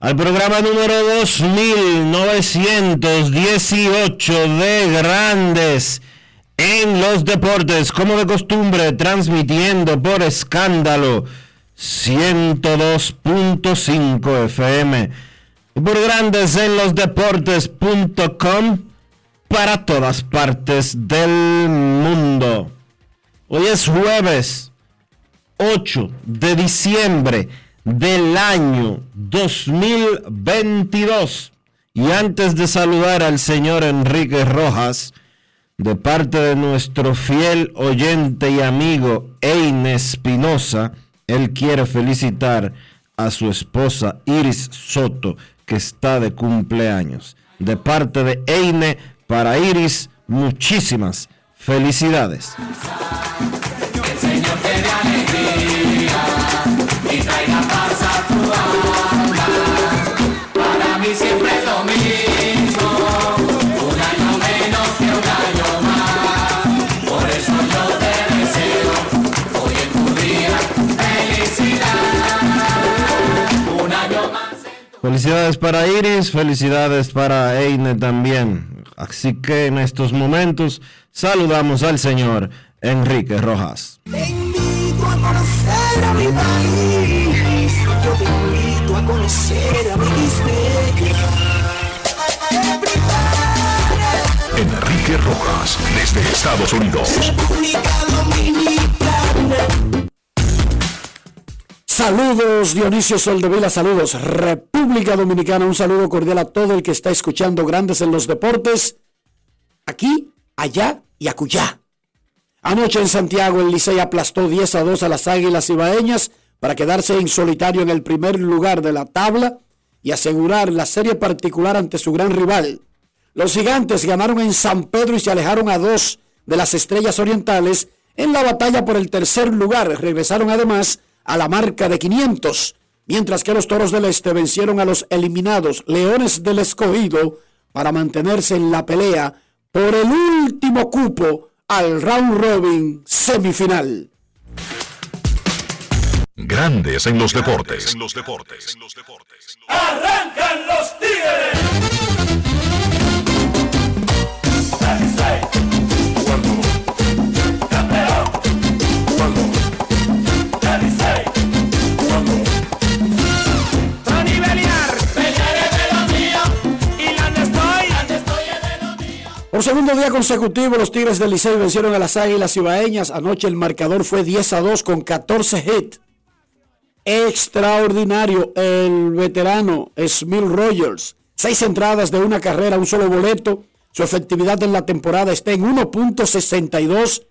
al programa número 2918 de Grandes en los deportes, como de costumbre, transmitiendo por escándalo 102.5 FM y por grandes en los deportes.com para todas partes del mundo. Hoy es jueves 8 de diciembre del año 2022 y antes de saludar al señor Enrique Rojas, de parte de nuestro fiel oyente y amigo Eine Espinosa, él quiere felicitar a su esposa Iris Soto, que está de cumpleaños. De parte de Eine para Iris, muchísimas felicidades. Para Felicidades para Iris, felicidades para Eine también. Así que en estos momentos saludamos al señor Enrique Rojas. Te invito a conocer a mi país, yo te invito a conocer a mi Enrique Rojas, desde Estados Unidos. Saludos Dionisio Soldevila, saludos República Dominicana, un saludo cordial a todo el que está escuchando Grandes en los Deportes, aquí, allá y acullá. Anoche en Santiago el Licey aplastó 10 a 2 a las Águilas Ibaeñas para quedarse en solitario en el primer lugar de la tabla y asegurar la serie particular ante su gran rival. Los gigantes ganaron en San Pedro y se alejaron a dos de las estrellas orientales en la batalla por el tercer lugar. Regresaron además a la marca de 500, mientras que los Toros del Este vencieron a los eliminados Leones del Escogido para mantenerse en la pelea por el último cupo al round robin semifinal. Grandes en los deportes. En los deportes. Arrancan los tigres. Segundo día consecutivo, los Tigres del Licey vencieron a las Águilas Ibaeñas. Anoche el marcador fue 10 a 2 con 14 hits. Extraordinario el veterano Smil Rogers. Seis entradas de una carrera, un solo boleto. Su efectividad en la temporada está en 1.62.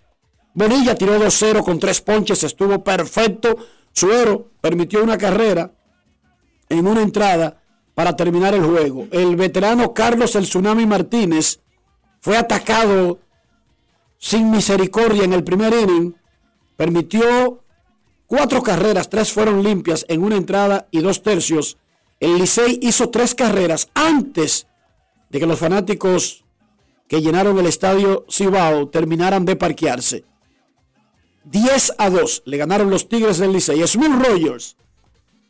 Bonilla tiró 2-0 con tres ponches, estuvo perfecto. Suero permitió una carrera en una entrada para terminar el juego. El veterano Carlos El Tsunami Martínez fue atacado sin misericordia en el primer inning, permitió cuatro carreras, tres fueron limpias en una entrada y dos tercios. El Licey hizo tres carreras antes de que los fanáticos que llenaron el estadio Cibao terminaran de parquearse. 10 a 2 le ganaron los Tigres del Licey. Smith Rogers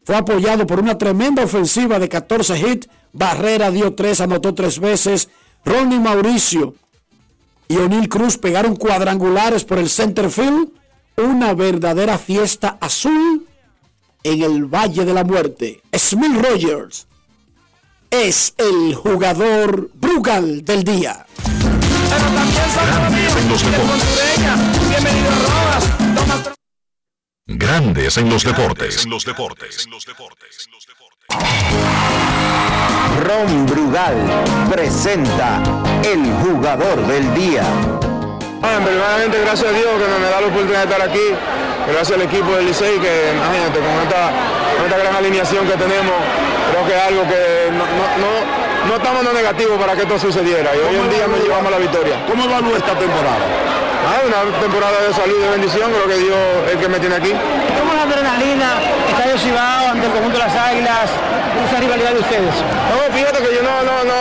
fue apoyado por una tremenda ofensiva de 14 hits. Barrera dio 3, anotó tres veces. Ronnie Mauricio y O'Neill Cruz pegaron cuadrangulares por el center field. Una verdadera fiesta azul en el Valle de la Muerte. Smith Rogers es el jugador Brugal del día. Grandes en los deportes. Grandes en los deportes. Ron Brugal presenta el jugador del día. Bueno, primeramente gracias a Dios que me da la oportunidad de estar aquí, gracias al equipo del Licey que imagínate con esta, con esta gran alineación que tenemos, creo que es algo que no, no, no, no estamos en lo negativo para que esto sucediera y hoy en día nos llevamos la victoria. ¿Cómo evalúa esta temporada? Ah, una temporada de salud y de bendición, creo que Dios es el que me tiene aquí. ¿Cómo la adrenalina, Estadio Cibao, ante el conjunto de las Águilas, esa rivalidad de ustedes? No, fíjate que yo no, no, no,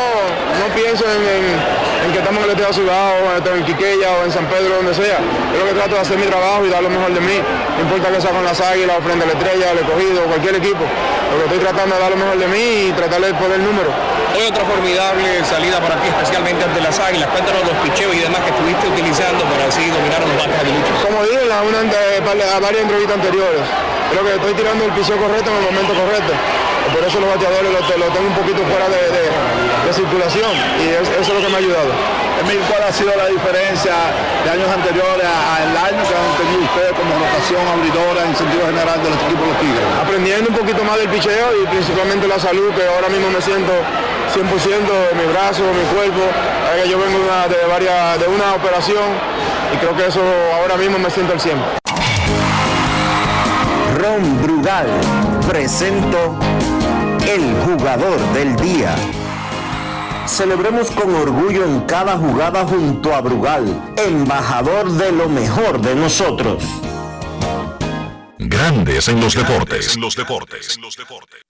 no pienso en, en, en que estamos en el Estadio Cibao, o en Quiqueya o en San Pedro, donde sea. Yo lo que trato de hacer mi trabajo y dar lo mejor de mí. No importa que sea con las Águilas o frente a la Estrella, el Escogido, cualquier equipo. Lo que estoy tratando es dar lo mejor de mí y tratar de poner el número. Hoy otra formidable salida para ti, especialmente ante las Águilas. Cuéntanos los picheos y demás que estuviste utilizando para así dominar a los bates aguiluchos. Como dije en una, de- a varias entrevistas anteriores, creo que estoy tirando el picheo correcto en el momento correcto. Por eso los bateadores los, los tengo un poquito fuera de, de- de circulación y es- eso es lo que me ha ayudado. Emil, ¿cuál ha sido la diferencia de años anteriores al año que han tenido ustedes como rotación abridora en sentido general de los equipos de los Tigres? aprendiendo un poquito más del picheo y principalmente la salud, que ahora mismo me siento 100% de mi brazo, mi cuerpo. Eh, Yo vengo de una, de varias, de una operación y creo que eso ahora mismo me siento al 100. Ron Brugal presento el jugador del día. Celebremos con orgullo en cada jugada junto a Brugal, embajador de lo mejor de nosotros. Grandes en los deportes. En los deportes. En los deportes.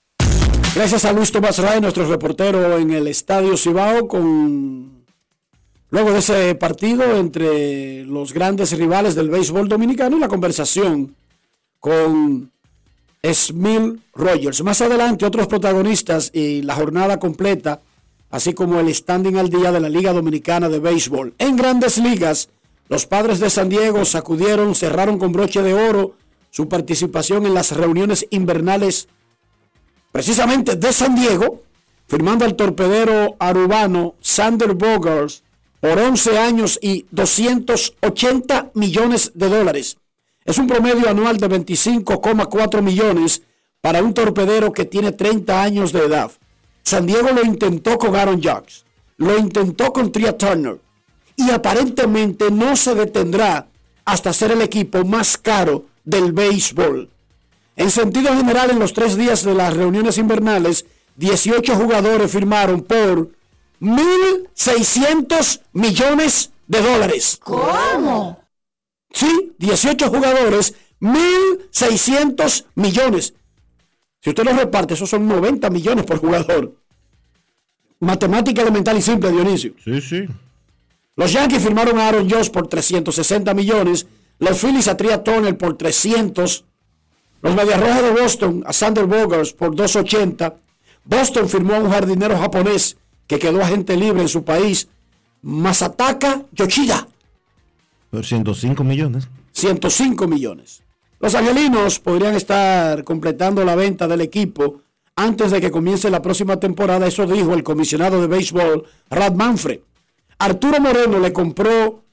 Gracias a Luis Tomás Ray, nuestro reportero en el Estadio Cibao, con luego de ese partido entre los grandes rivales del béisbol dominicano y la conversación con Smil Rogers. Más adelante, otros protagonistas y la jornada completa, así como el standing al día de la Liga Dominicana de Béisbol. En grandes ligas, los padres de San Diego sacudieron, cerraron con broche de oro su participación en las reuniones invernales precisamente de San Diego, firmando al torpedero arubano Sander Bogers por 11 años y 280 millones de dólares. Es un promedio anual de 25,4 millones para un torpedero que tiene 30 años de edad. San Diego lo intentó con Aaron Judge, lo intentó con Tria Turner y aparentemente no se detendrá hasta ser el equipo más caro del béisbol. En sentido general, en los tres días de las reuniones invernales, 18 jugadores firmaron por 1.600 millones de dólares. ¿Cómo? Sí, 18 jugadores, 1.600 millones. Si usted los reparte, esos son 90 millones por jugador. Matemática elemental y simple, Dionisio. Sí, sí. Los Yankees firmaron a Aaron Josh por 360 millones. Los Phillies a Tria Turner por 300. Los Medias Rojas de Boston a Sander Bogers por 280. Boston firmó a un jardinero japonés que quedó agente libre en su país, Masataka Yoshida, Por 105 millones. 105 millones. Los angelinos podrían estar completando la venta del equipo antes de que comience la próxima temporada, eso dijo el comisionado de béisbol, Rad Manfred. Arturo Moreno le compró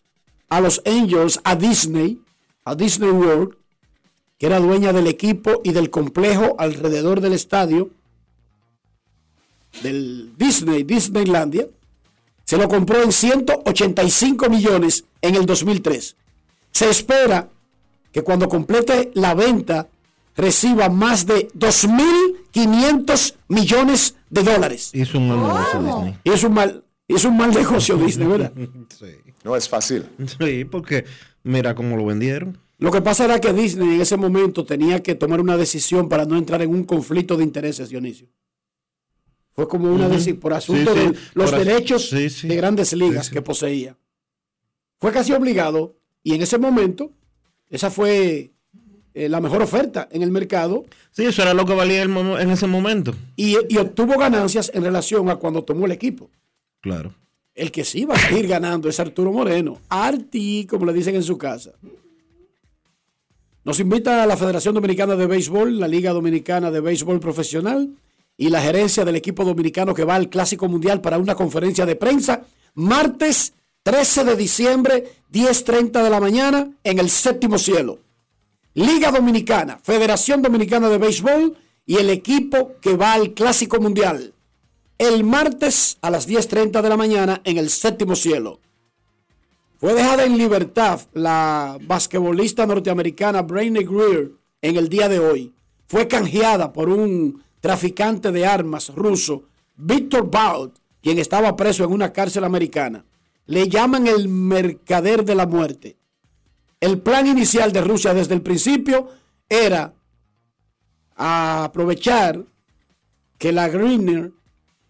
a los Angels a Disney, a Disney World, que era dueña del equipo y del complejo alrededor del estadio del Disney, Disneylandia, se lo compró en 185 millones en el 2003. Se espera que cuando complete la venta reciba más de 2.500 millones de dólares. Hizo un mal negocio Disney. Es un mal, es un mal negocio Disney, ¿verdad? No es fácil. Sí, porque mira cómo lo vendieron. Lo que pasa era que Disney en ese momento tenía que tomar una decisión para no entrar en un conflicto de intereses, Dionisio. Fue como una decisión por asunto Sí, sí, de los por derechos sí, de grandes ligas que poseía. Fue casi obligado y en ese momento esa fue eh, la mejor oferta en el mercado Sí, eso era lo que valía el en ese momento. y, y obtuvo ganancias en relación a cuando tomó el equipo. Claro. El que sí va a seguir ganando es Arturo Moreno. Arti, como le dicen en su casa. Nos invita a la Federación Dominicana de Béisbol, la Liga Dominicana de Béisbol Profesional y la gerencia del equipo dominicano que va al Clásico Mundial para una conferencia de prensa martes 13 de diciembre, 10.30 de la mañana, en el séptimo cielo. Liga Dominicana, Federación Dominicana de Béisbol y el equipo que va al Clásico Mundial. El martes a las 10.30 de la mañana en el séptimo cielo. Fue dejada en libertad la basquetbolista norteamericana Brainy Greer en el día de hoy. Fue canjeada por un traficante de armas ruso, Víctor Baud, quien estaba preso en una cárcel americana. Le llaman el mercader de la muerte. El plan inicial de Rusia desde el principio era aprovechar que la Greener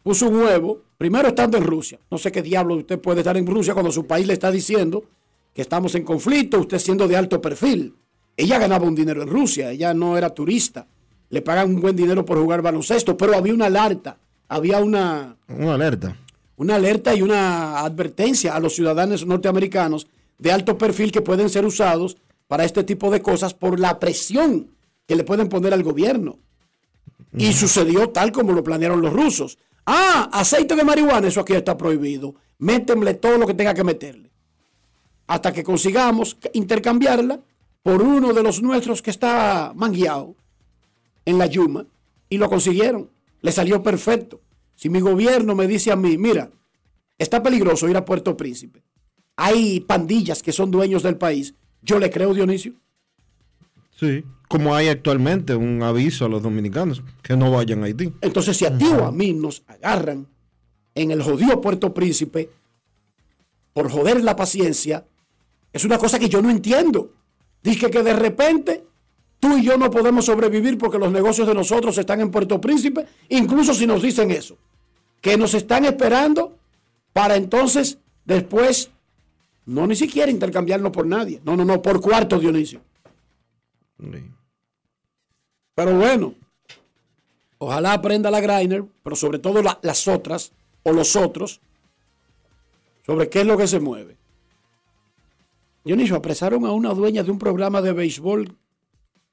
puso un huevo, primero estando en Rusia. No sé qué diablo usted puede estar en Rusia cuando su país le está diciendo que estamos en conflicto, usted siendo de alto perfil. Ella ganaba un dinero en Rusia, ella no era turista. Le pagan un buen dinero por jugar baloncesto, pero había una alerta, había una, Una alerta. una alerta y una advertencia a los ciudadanos norteamericanos de alto perfil que pueden ser usados para este tipo de cosas por la presión que le pueden poner al gobierno. Y sucedió tal como lo planearon los rusos. Ah, aceite de marihuana, eso aquí está prohibido. Métemle todo lo que tenga que meterle. Hasta que consigamos intercambiarla por uno de los nuestros que está mangueado en la Yuma. Y lo consiguieron. Le salió perfecto. Si mi gobierno me dice a mí, mira, está peligroso ir a Puerto Príncipe. Hay pandillas que son dueños del país. Yo le creo, Dionisio. Sí. Como hay actualmente un aviso a los dominicanos que no vayan a Haití. Entonces, si a ti o a mí nos agarran en el jodido Puerto Príncipe por joder la paciencia, es una cosa que yo no entiendo. Dije que de repente tú y yo no podemos sobrevivir porque los negocios de nosotros están en Puerto Príncipe, incluso si nos dicen eso, que nos están esperando para entonces después no ni siquiera intercambiarnos por nadie. No, no, no, por cuarto, Dionisio. Pero bueno, ojalá aprenda la Greiner, pero sobre todo la- las otras o los otros, sobre qué es lo que se mueve. Dionisio, apresaron a una dueña de un programa de béisbol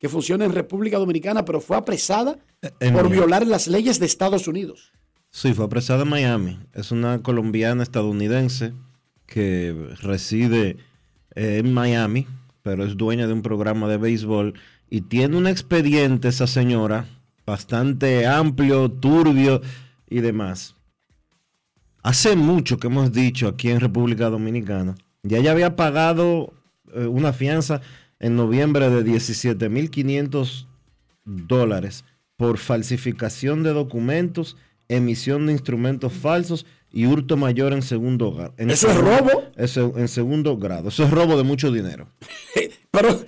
que funciona en República Dominicana, pero fue apresada en por Miami. violar las leyes de Estados Unidos. Sí, fue apresada en Miami. Es una colombiana estadounidense que reside eh, en Miami, pero es dueña de un programa de béisbol y tiene un expediente esa señora bastante amplio, turbio y demás. Hace mucho que hemos dicho aquí en República Dominicana, ya ella había pagado eh, una fianza en noviembre de 17.500 dólares por falsificación de documentos, emisión de instrumentos falsos y hurto mayor en segundo grado. ¿Eso es robo? Eso, en segundo grado. Eso es robo de mucho dinero. Pero.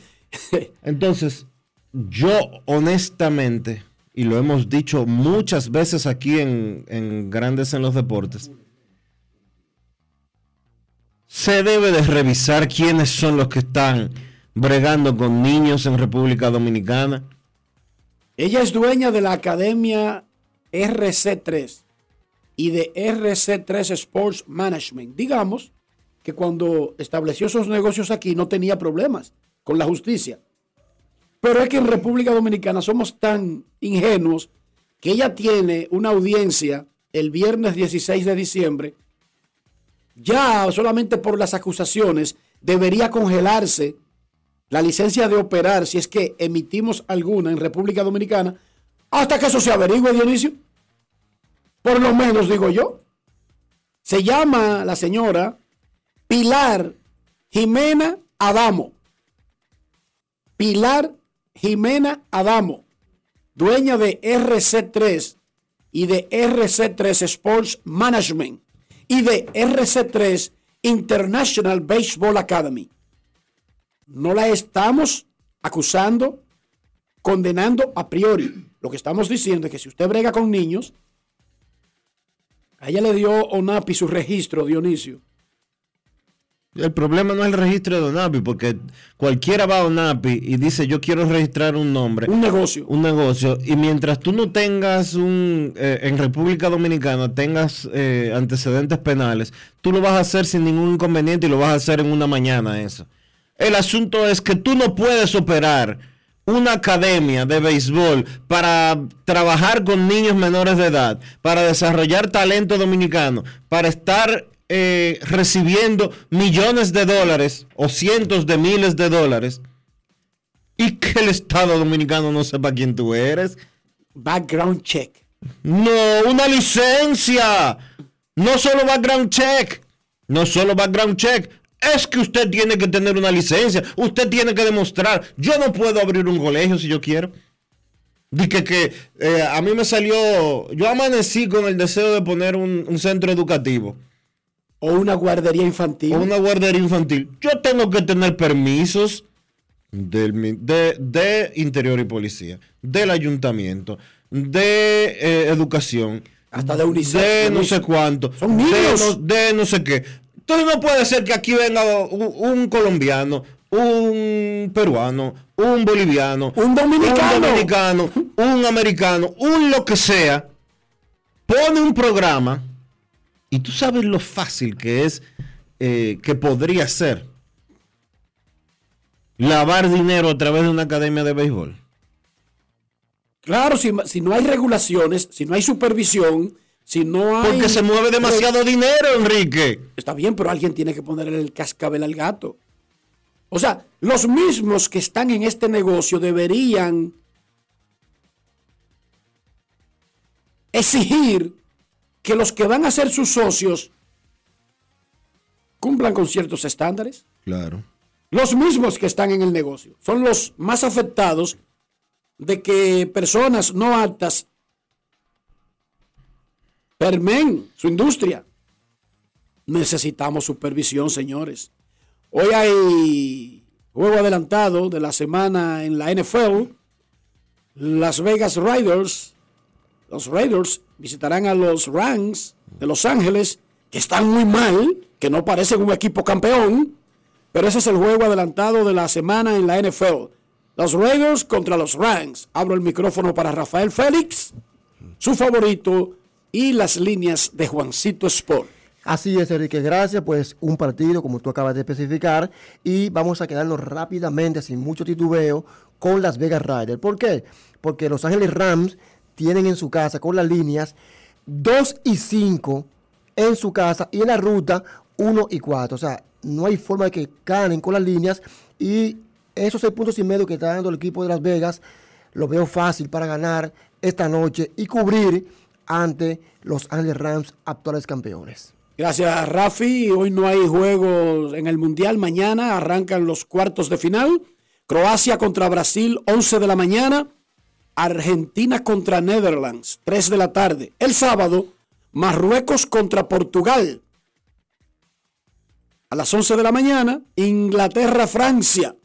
Entonces, yo honestamente, y lo hemos dicho muchas veces aquí en, en Grandes en los Deportes, se debe de revisar quiénes son los que están bregando con niños en República Dominicana. Ella es dueña de la academia RC3 y de RC3 Sports Management. Digamos que cuando estableció esos negocios aquí no tenía problemas con la justicia. Pero es que en República Dominicana somos tan ingenuos que ella tiene una audiencia el viernes 16 de diciembre. Ya solamente por las acusaciones debería congelarse la licencia de operar, si es que emitimos alguna en República Dominicana, hasta que eso se averigüe, Dionisio. Por lo menos, digo yo. Se llama la señora Pilar Jimena Adamo. Pilar Jimena Adamo, dueña de RC3 y de RC3 Sports Management y de RC3 International Baseball Academy. No la estamos acusando, condenando a priori. Lo que estamos diciendo es que si usted brega con niños, a ella le dio ONAPI su registro, Dionisio. El problema no es el registro de ONAPI, porque cualquiera va a ONAPI y dice yo quiero registrar un nombre. Un negocio. Un negocio. Y mientras tú no tengas un, eh, en República Dominicana, tengas eh, antecedentes penales, tú lo vas a hacer sin ningún inconveniente y lo vas a hacer en una mañana eso. El asunto es que tú no puedes operar una academia de béisbol para trabajar con niños menores de edad, para desarrollar talento dominicano, para estar eh, recibiendo millones de dólares o cientos de miles de dólares y que el Estado dominicano no sepa quién tú eres. Background check. No, una licencia. No solo background check. No solo background check. Es que usted tiene que tener una licencia. Usted tiene que demostrar. Yo no puedo abrir un colegio si yo quiero. Dije que eh, a mí me salió. Yo amanecí con el deseo de poner un, un centro educativo. O una guardería infantil. O una guardería infantil. Yo tengo que tener permisos del, de, de Interior y Policía, del Ayuntamiento, de eh, Educación. Hasta de UNICEF, De no sé cuánto. Son de niños. no, de no sé qué. Entonces no puede ser que aquí venga un, un colombiano, un peruano, un boliviano, Un dominicano. un dominicano, un americano, un lo que sea, pone un programa y tú sabes lo fácil que es, eh, que podría ser lavar dinero a través de una academia de béisbol. Claro, si, si no hay regulaciones, si no hay supervisión, si no hay... Porque se mueve demasiado dinero, Enrique. Está bien, pero alguien tiene que ponerle el cascabel al gato. O sea, los mismos que están en este negocio deberían exigir que los que van a ser sus socios cumplan con ciertos estándares. Claro. Los mismos que están en el negocio son los más afectados de que personas no aptas permen su industria. Necesitamos supervisión, señores. Hoy hay juego adelantado de la semana en la NFL. Las Vegas Raiders, los Raiders visitarán a los Rams de Los Ángeles, que están muy mal, que no parecen un equipo campeón, pero ese es el juego adelantado de la semana en la NFL. Los Raiders contra los Rams. Abro el micrófono para Rafael Félix, su favorito, y las líneas de Juancito Sport. Así es, Enrique, gracias. Pues un partido, como tú acabas de especificar, y vamos a quedarnos rápidamente, sin mucho titubeo, con las Vegas Raiders. ¿Por qué? Porque Los Ángeles Rams tienen en su casa, con las líneas, 2 y 5 en su casa, y en la ruta, 1 y 4. O sea, no hay forma de que ganen con las líneas, y esos 6 puntos y medio que está dando el equipo de Las Vegas, lo veo fácil para ganar esta noche y cubrir ante Los Ángeles Rams, actuales campeones. Gracias, Rafi. Hoy no hay juegos en el Mundial. Mañana arrancan los cuartos de final. Croacia contra Brasil, 11 de la mañana. Argentina contra Netherlands, 3 de la tarde. El sábado, Marruecos contra Portugal. A las 11 de la mañana, Inglaterra-Francia,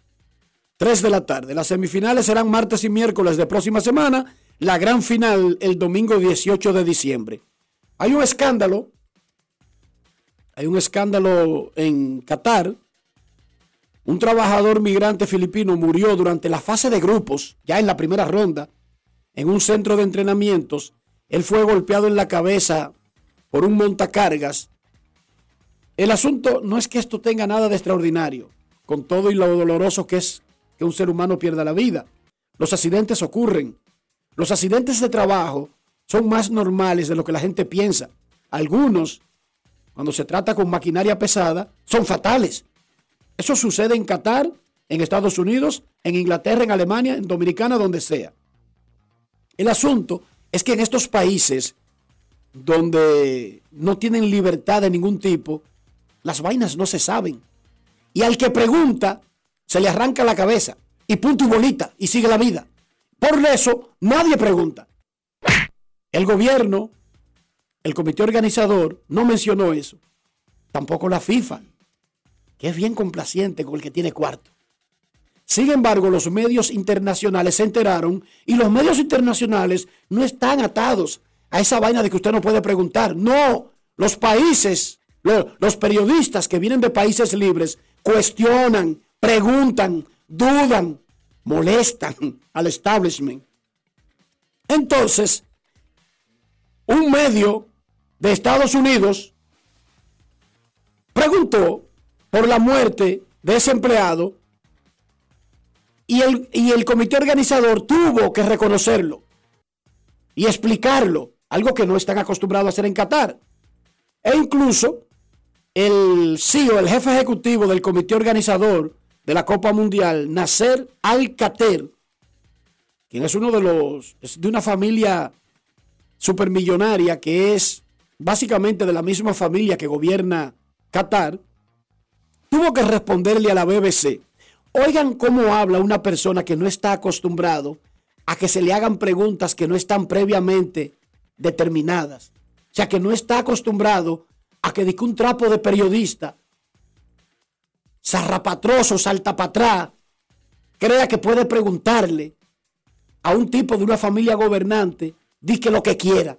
3 de la tarde. Las semifinales serán martes y miércoles de próxima semana. La gran final el domingo 18 de diciembre. Hay un escándalo hay un escándalo en Qatar. Un trabajador migrante filipino murió durante la fase de grupos, ya en la primera ronda, en un centro de entrenamientos. Él fue golpeado en la cabeza por un montacargas. El asunto no es que esto tenga nada de extraordinario, con todo y lo doloroso que es que un ser humano pierda la vida. Los accidentes ocurren. Los accidentes de trabajo son más normales de lo que la gente piensa. Algunos cuando se trata con maquinaria pesada, son fatales. Eso sucede en Qatar, en Estados Unidos, en Inglaterra, en Alemania, en Dominicana, donde sea. El asunto es que en estos países donde no tienen libertad de ningún tipo, las vainas no se saben. Y al que pregunta, se le arranca la cabeza y punto y bolita y sigue la vida. Por eso, nadie pregunta. El gobierno el comité organizador no mencionó eso. tampoco la FIFA, que es bien complaciente con el que tiene cuarto. Sin embargo, los medios internacionales se enteraron y los medios internacionales no están atados a esa vaina de que usted no puede preguntar. No, los países, lo- los periodistas que vienen de países libres cuestionan, preguntan, dudan, molestan al establishment. Entonces, un medio de Estados Unidos preguntó por la muerte de ese empleado y el, y el comité organizador tuvo que reconocerlo y explicarlo, algo que no están acostumbrados a hacer en Qatar. E incluso el CEO, el jefe ejecutivo del comité organizador de la Copa Mundial, Nasser Al-Qater, quien es uno de los, es de una familia supermillonaria que es básicamente de la misma familia que gobierna Qatar, tuvo que responderle a la BBC. Oigan cómo habla una persona que no está acostumbrado a que se le hagan preguntas que no están previamente determinadas. O sea, que no está acostumbrado a que dique un trapo de periodista, zarrapatroso, salta para atrás, crea que puede preguntarle a un tipo de una familia gobernante, dique lo que quiera.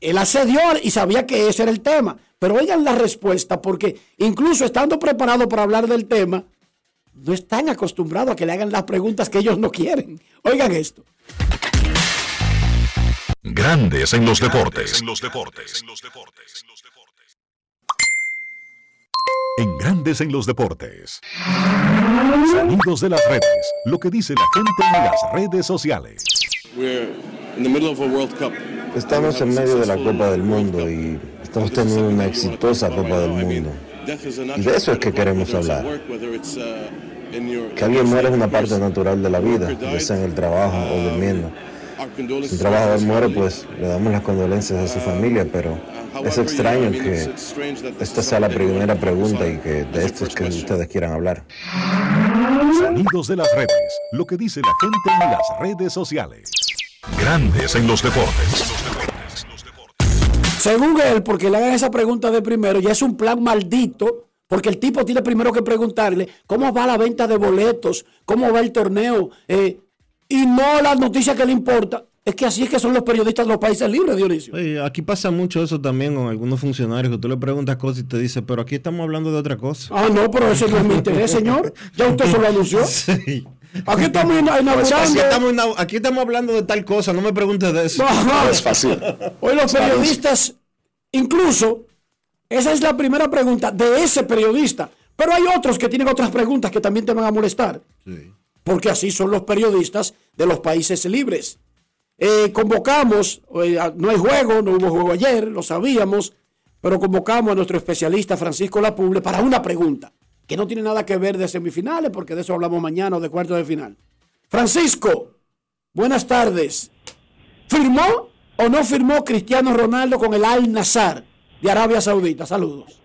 Él accedió y sabía que ese era el tema. Pero oigan la respuesta, porque incluso estando preparado para hablar del tema, no están acostumbrados a que le hagan las preguntas que ellos no quieren. Oigan esto. Grandes en los deportes. En los deportes. En Grandes en los deportes. Sonidos de las redes. Lo que dice la gente en las redes sociales. Estamos en medio de la Copa del Mundo y estamos teniendo una exitosa Copa del Mundo. Y de eso es que queremos hablar. Que alguien muere es una parte natural de la vida, ya sea en el trabajo o durmiendo. Si un trabajador muere, pues le damos las condolencias a su familia, pero es extraño que esta sea la primera pregunta y que de esto es que ustedes quieran hablar. Sonidos de las redes. Lo que dice la gente en las redes sociales. Grandes en los deportes. Según él, porque le hagan esa pregunta de primero, ya es un plan maldito, porque el tipo tiene primero que preguntarle cómo va la venta de boletos, cómo va el torneo, eh, y no la noticia que le importa. Es que así es que son los periodistas de los países libres, Dionisio. Aquí pasa mucho eso también con algunos funcionarios que tú le preguntas cosas y te dice, pero aquí estamos hablando de otra cosa. Ah, no, pero ese no es mi interés, señor. Ya usted se lo anunció. Sí. Aquí estamos Pues aquí, eh. estamos, aquí estamos hablando de tal cosa, no me preguntes de eso. Ajá. fácil. Hoy los periodistas, incluso, esa es la primera pregunta de ese periodista. Pero hay otros que tienen otras preguntas que también te van a molestar. Porque así son los periodistas de los países libres. Eh, convocamos, eh, no hay juego, no hubo juego ayer, lo sabíamos, pero convocamos a nuestro especialista Francisco Lapuble para una pregunta que no tiene nada que ver de semifinales, porque de eso hablamos mañana o de cuartos de final. Francisco, buenas tardes. ¿Firmó o no firmó Cristiano Ronaldo con el Al Nazar de Arabia Saudita? Saludos.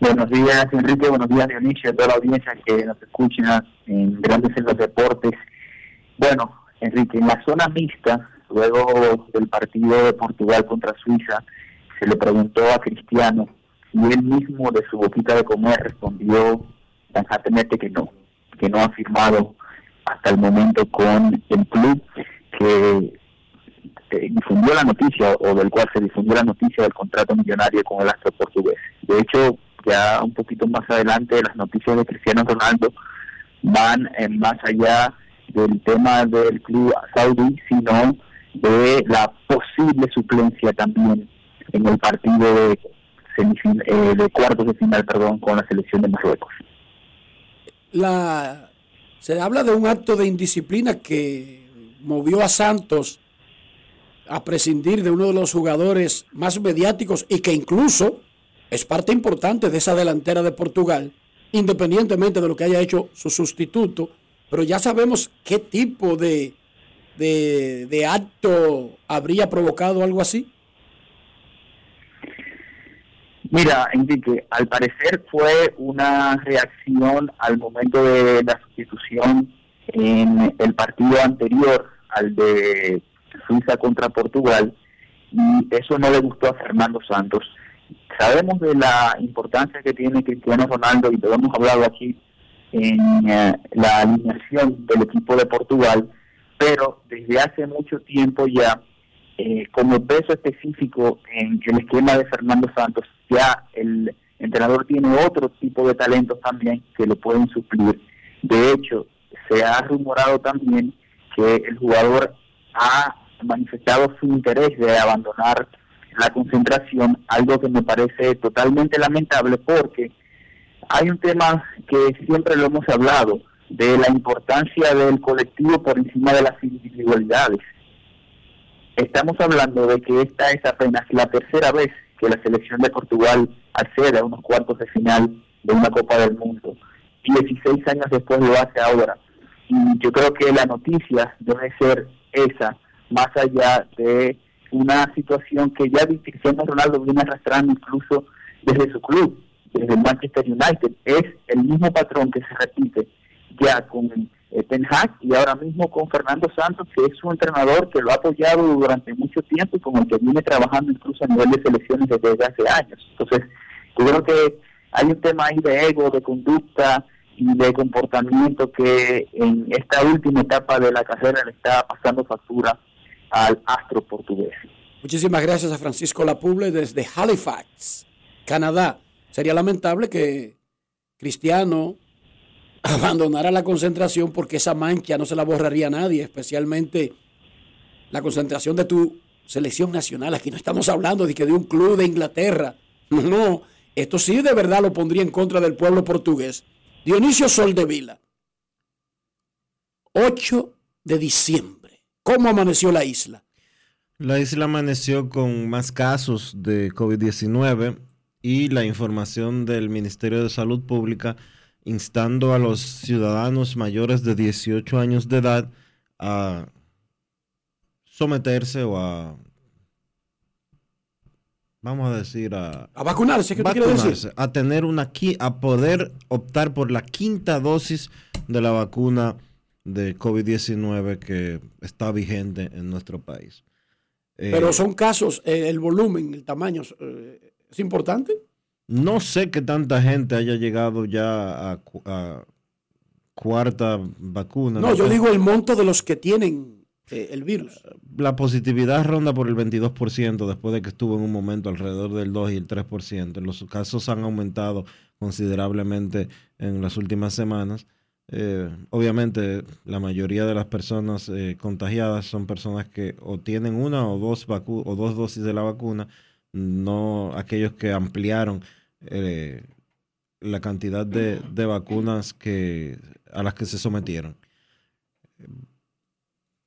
Buenos días, Enrique. Buenos días, Dionisio, a toda la audiencia que nos escucha en Grandes en Deportes. Bueno, Enrique, en la zona mixta, luego del partido de Portugal contra Suiza, se le preguntó a Cristiano y él mismo de su boquita de comer respondió tajantemente que no, que no ha firmado hasta el momento con el club que eh, difundió la noticia o del cual se difundió la noticia del contrato millonario con el astro portugués. De hecho, ya un poquito más adelante las noticias de Cristiano Ronaldo van más allá del tema del club saudí, sino de la posible suplencia también en el partido de, eh, de cuartos de final perdón, con la selección de Marruecos. La, se habla de un acto de indisciplina que movió a Santos a prescindir de uno de los jugadores más mediáticos y que incluso es parte importante de esa delantera de Portugal, independientemente de lo que haya hecho su sustituto, pero ya sabemos qué tipo de, de, acto habría provocado algo así. Mira, Enrique, al parecer fue una reacción al momento de la sustitución en el partido anterior al de Suiza contra Portugal y eso no le gustó a Fernando Santos sabemos de la importancia que tiene Cristiano Ronaldo y lo hemos hablado aquí en eh, la alineación del equipo de Portugal, pero desde hace mucho tiempo ya, eh, como peso específico en el esquema de Fernando Santos, ya el entrenador tiene otro tipo de talentos también que lo pueden suplir. De hecho, se ha rumorado también que el jugador ha manifestado su interés de abandonar la concentración, algo que me parece totalmente lamentable porque hay un tema que siempre lo hemos hablado, de la importancia del colectivo por encima de las individualidades. Estamos hablando de que esta es apenas la tercera vez que la selección de Portugal accede a unos cuartos de final de una Copa del Mundo. 16 años después lo hace ahora. Y yo creo que la noticia debe ser esa, más allá de una situación que ya Cristiano Ronaldo viene arrastrando incluso desde su club, desde el Manchester United. Es el mismo patrón que se repite ya con eh, Ten Hag y ahora mismo con Fernando Santos, que es su entrenador que lo ha apoyado durante mucho tiempo y con el que viene trabajando incluso a nivel de selecciones desde hace años. Entonces, yo creo que hay un tema ahí de ego, de conducta y de comportamiento que en esta última etapa de la carrera le está pasando factura al astro portugués. Muchísimas gracias a Francisco Lapuble desde Halifax, Canadá. Sería lamentable que Cristiano abandonara la concentración porque esa mancha no se la borraría a nadie, especialmente la concentración de tu selección nacional. Aquí no estamos hablando de que de un club de Inglaterra. No. Esto sí de verdad lo pondría en contra del pueblo portugués. Dionisio Soldevila. 8 de diciembre. ¿Cómo amaneció la isla? La isla amaneció con más casos de COVID-19 y la información del Ministerio de Salud Pública instando a los ciudadanos mayores de 18 años de edad a someterse o a vamos a decir a, a vacunarse, ¿qué vacunarse, decir? a tener una a poder optar por la quinta dosis de la vacuna de COVID-19 que está vigente en nuestro país. Pero eh, son casos, eh, el volumen, el tamaño, eh, ¿es importante? No sé que tanta gente haya llegado ya a, cuarta vacuna. No, yo digo el monto de los que tienen eh, el virus. La positividad ronda por el 22% después de que estuvo en un momento alrededor del 2 y el 3%. Los casos han aumentado considerablemente en las últimas semanas. Eh, obviamente la mayoría de las personas eh, contagiadas son personas que o tienen una o dos, o dos dosis de la vacuna no aquellos que ampliaron eh, la cantidad de, vacunas que, a las que se sometieron.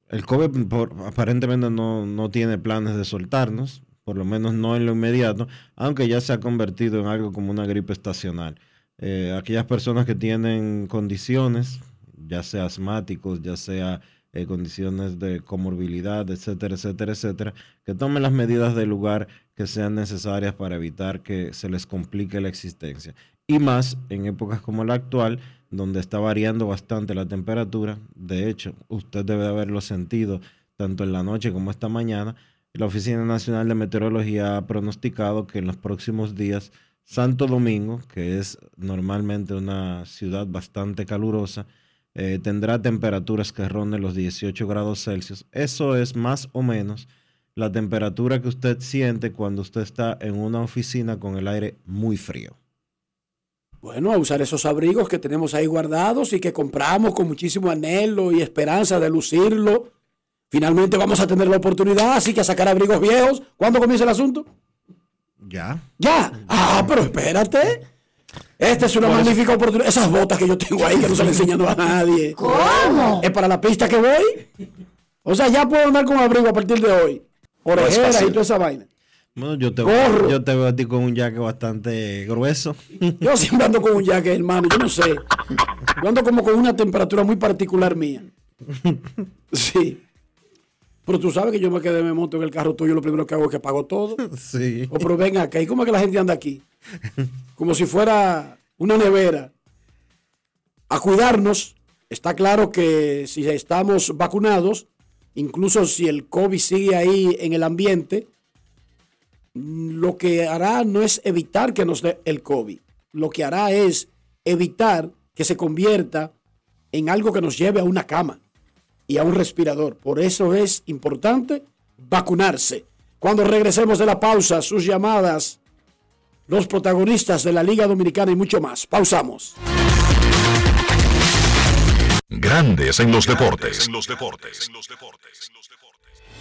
El COVID aparentemente no, tiene planes de soltarnos, por lo menos no en lo inmediato, aunque ya se ha convertido en algo como una gripe estacional. Eh, aquellas personas que tienen condiciones, ya sea asmáticos, ya sea eh, condiciones de comorbilidad, etcétera, etcétera, etcétera, que tomen las medidas de lugar que sean necesarias para evitar que se les complique la existencia. Y más en épocas como la actual, donde está variando bastante la temperatura. De hecho, usted debe haberlo sentido tanto en la noche como esta mañana. La Oficina Nacional de Meteorología ha pronosticado que en los próximos días Santo Domingo, que es normalmente una ciudad bastante calurosa, eh, tendrá temperaturas que ronden los 18 grados Celsius. Eso es más o menos la temperatura que usted siente cuando usted está en una oficina con el aire muy frío. Bueno, a usar esos abrigos que tenemos ahí guardados y que compramos con muchísimo anhelo y esperanza de lucirlo. Finalmente vamos a tener la oportunidad, así que a sacar abrigos viejos. ¿Cuándo comienza el asunto? Ya. Ya. Ah, pero espérate. Esta es una magnífica oportunidad. Esas botas que yo tengo ahí que no se le enseñando a nadie. ¿Cómo? Es para la pista que voy. O sea, ya puedo andar con abrigo a partir de hoy. Orejeras y toda esa vaina. Bueno, yo te, veo, yo te veo a ti con un jaque bastante grueso. Yo siempre ando con un jaque, hermano. Yo no sé. Yo ando como con una temperatura muy particular mía. Sí. Pero tú sabes que yo me quedé, me monto en el carro tuyo, lo primero que hago es que pago todo. Sí. O pero ven acá, ¿y cómo es que la gente anda aquí? Como si fuera una nevera. A cuidarnos. Está claro que si estamos vacunados, incluso si el COVID sigue ahí en el ambiente, lo que hará no es evitar que nos dé el COVID. Lo que hará es evitar que se convierta en algo que nos lleve a una cama y a un respirador. Por eso es importante vacunarse. Cuando regresemos de la pausa, sus llamadas, los protagonistas de la Liga Dominicana y mucho más. Pausamos. Grandes en los deportes. En los deportes.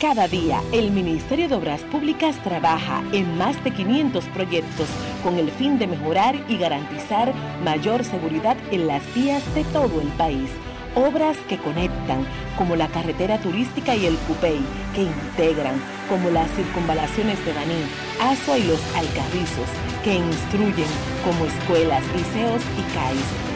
Cada día, el Ministerio de Obras Públicas trabaja en más de 500 proyectos con el fin de mejorar y garantizar mayor seguridad en las vías de todo el país. Obras que conectan, como la carretera turística y el Cupey, que integran, como las circunvalaciones de Baní, Asua y los Alcarrizos, que instruyen, como escuelas, liceos y CAIS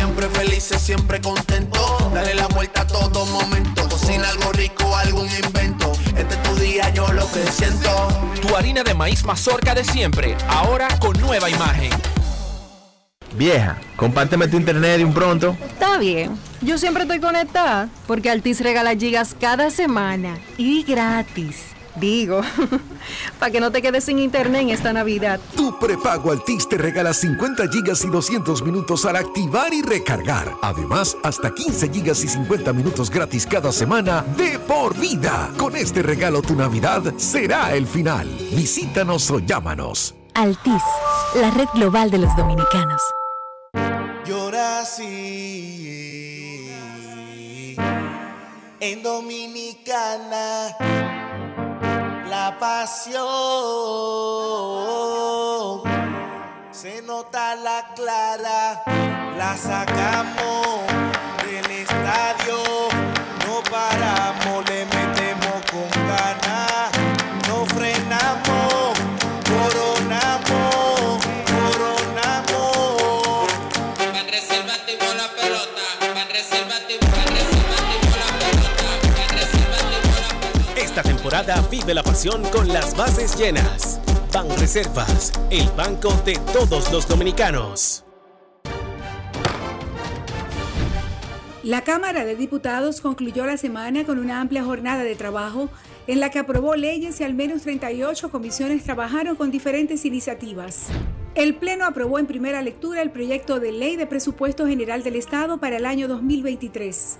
siempre felices, siempre contento. Dale la vuelta a todo momento. Cocina algo rico, algún invento. Este es tu día, yo lo que siento. Tu harina de maíz mazorca de siempre, ahora con nueva imagen. Vieja, compárteme tu internet de un pronto. Está bien. Yo siempre estoy conectada porque Altis regala gigas cada semana y gratis. Digo, para que no te quedes sin internet en esta Navidad. Tu prepago Altis te regala 50 gigas y 200 minutos al activar y recargar. Además, hasta 15 gigas y 50 minutos gratis cada semana de por vida. Con este regalo tu Navidad será el final. Visítanos o llámanos. Altis, la red global de los dominicanos. Llora así en Dominicana la pasión. Se nota la clara la sacamos del estadio. No paramos vive la pasión con las bases llenas. Ban Reservas, el banco de todos los dominicanos. La Cámara de Diputados concluyó la semana con una amplia jornada de trabajo en la que aprobó leyes y al menos 38 comisiones trabajaron con diferentes iniciativas. El Pleno aprobó en primera lectura el proyecto de ley de presupuesto general del Estado para el año 2023.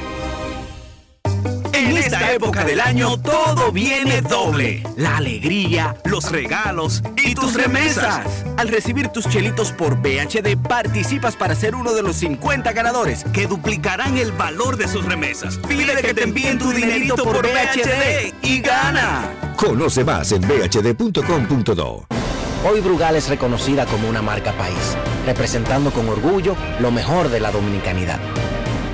En esta época del año todo viene doble. La alegría, los regalos y tus remesas. Al recibir tus chelitos por BHD participas para ser uno de los 50 ganadores que duplicarán el valor de sus remesas. Pide que te envíen tu dinerito por BHD y gana. Conoce más en bhd.com.do. Hoy Brugal es reconocida como una marca país, representando con orgullo lo mejor de la dominicanidad.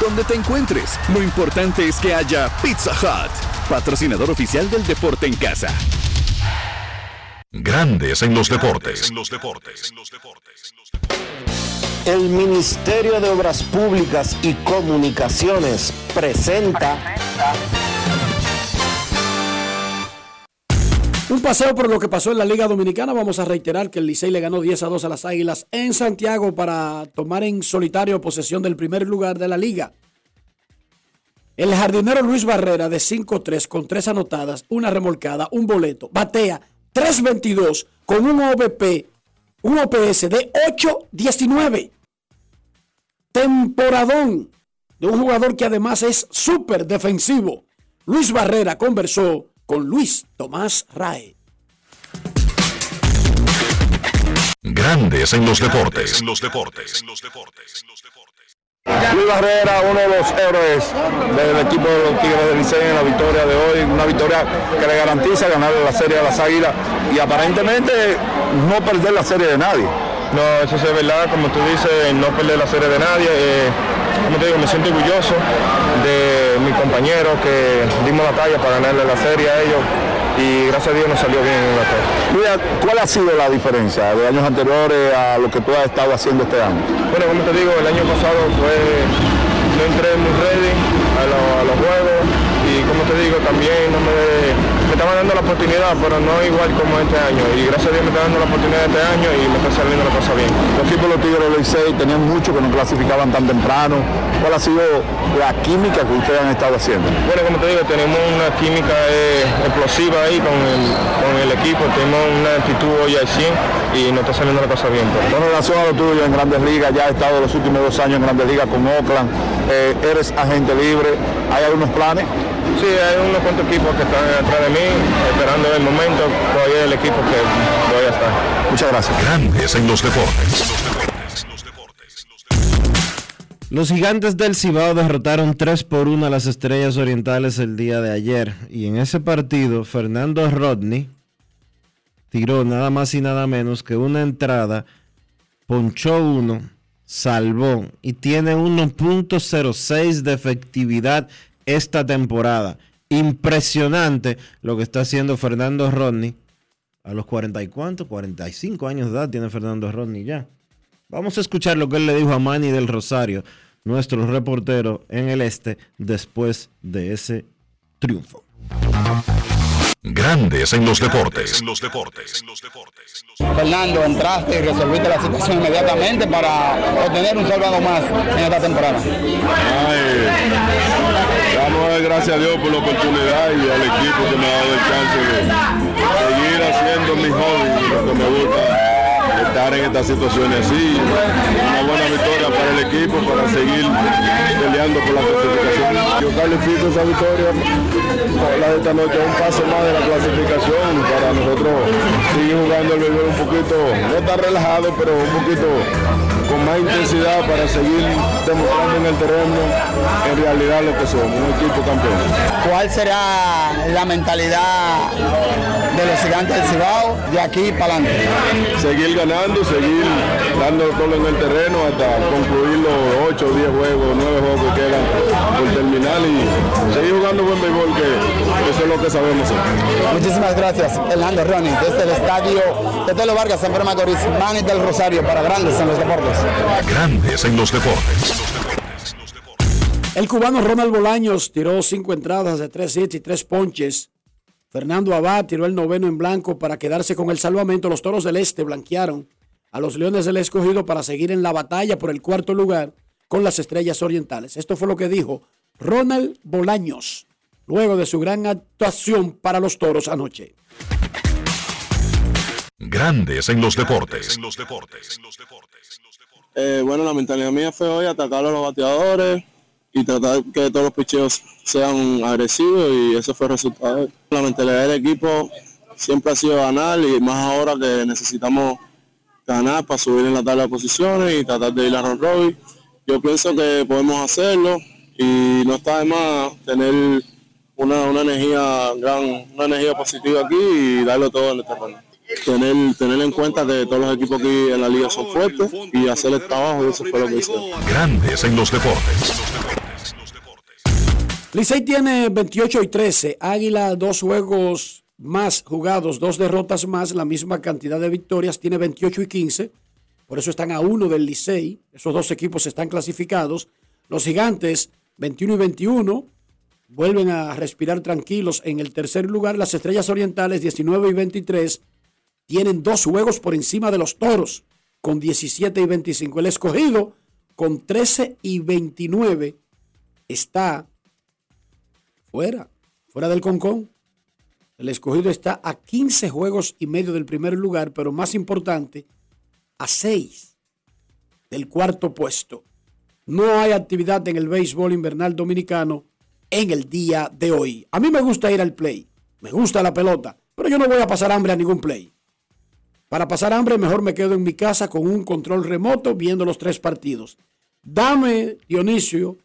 Donde te encuentres, lo importante es que haya Pizza Hut, patrocinador oficial del deporte en casa. Grandes en los deportes. El Ministerio de Obras Públicas y Comunicaciones presenta Un paseo por lo que pasó en la Liga Dominicana. Vamos a reiterar que el Licey le ganó 10 a 2 a las Águilas en Santiago para tomar en solitario posesión del primer lugar de la liga. El jardinero Luis Barrera de 5-3 con 3 anotadas, una remolcada, un boleto, batea 3-22 con un OVP, un OPS de 8-19. Temporadón de un jugador que además es súper defensivo. Luis Barrera conversó con Luis Tomás Rae. Grandes en los deportes. En los deportes. Luis Barrera, uno de los héroes del equipo de los Tigres de Licey en la victoria de hoy, una victoria que le garantiza ganar la serie de las Águilas y aparentemente no perder la serie de nadie. No, eso sí es verdad, como tú dices, no perder la serie de nadie. Eh, como te digo, me siento orgulloso de mis compañeros que dimos la talla para ganarle la serie a ellos y gracias a Dios nos salió bien en la. Luis, ¿cuál ha sido la diferencia de años anteriores a lo que tú has estado haciendo este año? Bueno, como te digo, el año pasado fue, no entré muy ready a, lo- a los juegos y como te digo, también no me, me estaban dando la oportunidad, pero no igual como este año. Y gracias a Dios me está dando la oportunidad este año y me está saliendo la cosa bien. Los equipos de los Tigres del Licey tenían mucho que no clasificaban tan temprano. ¿Cuál ha sido la química que ustedes han estado haciendo? Bueno, como te digo, tenemos una química eh, explosiva ahí con el, con el equipo, tenemos una actitud hoy al 100 y nos está saliendo la cosa bien. Con relación a lo tuyo en Grandes Ligas, ya has estado los últimos dos años en Grandes Ligas con Oakland, eh, eres agente libre, ¿hay algunos planes? Sí, hay unos cuantos equipos que están atrás de mí, esperando el momento, todavía es el equipo que voy a estar. Muchas gracias. Grandes en los deportes. Los gigantes del Cibao derrotaron 3 por 1 a las Estrellas Orientales el día de ayer. Y en ese partido, Fernando Rodney tiró nada más y nada menos que una entrada, ponchó uno, salvó y tiene 1.06 de efectividad esta temporada. Impresionante lo que está haciendo Fernando Rodney. A los 40 y cuánto, 45 años de edad tiene Fernando Rodney ya. Vamos a escuchar lo que él le dijo a Manny del Rosario, nuestro reportero en el este, después de ese triunfo. Grandes en los deportes. En los deportes. Fernando, entraste y resolviste la situación inmediatamente para obtener un salvado más en esta temporada. Ay, damos gracias a Dios por la oportunidad y al equipo que me ha dado el chance de seguir haciendo mi hobby, lo que me gusta, estar en estas situaciones así. Una buena victoria para el equipo, para seguir peleando por la clasificación. Yo califico esa victoria, la de esta noche, un paso más de la clasificación para nosotros seguir jugando el béisbol un poquito, no tan relajado, pero un poquito con más intensidad para seguir demostrando en el terreno en realidad lo que somos, un equipo campeón. ¿Cuál será la mentalidad de los gigantes del Cibao de aquí para adelante? Seguir ganando, seguir dando todo en el terreno hasta concluir los 8 o 10 juegos, 9 juegos que quedan por terminar y seguir jugando buen béisbol que eso es lo que sabemos. Muchísimas gracias, Fernando Ronnie, desde el estadio de Telo Vargas, San Pedro Macorís, Manny del Rosario, para Grandes en los Deportes. Grandes en los deportes. El cubano Ronald Bolaños tiró cinco entradas de tres hits y tres ponches. Fernando Abad tiró el noveno en blanco para quedarse con el salvamento. Los toros del este blanquearon a los Leones del Escogido para seguir en la batalla por el cuarto lugar con las Estrellas Orientales. Esto fue lo que dijo Ronald Bolaños luego de su gran actuación para los Toros anoche. Grandes en los deportes. Eh, bueno, la mentalidad mía fue hoy atacar a los bateadores y tratar que todos los picheos sean agresivos y ese fue el resultado. La mentalidad del equipo siempre ha sido ganar y más ahora que necesitamos ganar para subir en la tabla de posiciones y tratar de ir a Ron Robin. Yo pienso que podemos hacerlo y no está de más tener una, una energía gran, una energía positiva aquí y darlo todo en el terreno. Tener, tener en cuenta que todos los equipos aquí en la liga son fuertes y hacer el trabajo, eso fue lo que hicieron. Grandes en los deportes. Licey tiene 28 y 13. Águila, dos juegos más jugados, dos derrotas más, la misma cantidad de victorias, tiene 28 y 15. Por eso están a uno del Licey. Esos dos equipos están clasificados. Los gigantes, 21 y 21, vuelven a respirar tranquilos en el tercer lugar. Las estrellas orientales, 19 y 23, tienen dos juegos por encima de los toros, con 17 y 25. El escogido, con 13 y 29, está fuera, fuera del concón. El escogido está a 15 juegos y medio del primer lugar, pero más importante, a 6 del cuarto puesto. No hay actividad en el béisbol invernal dominicano en el día de hoy. A mí me gusta ir al play, me gusta la pelota, pero yo no voy a pasar hambre a ningún play. Para pasar hambre mejor me quedo en mi casa con un control remoto viendo los tres partidos. Dame, Dionisio,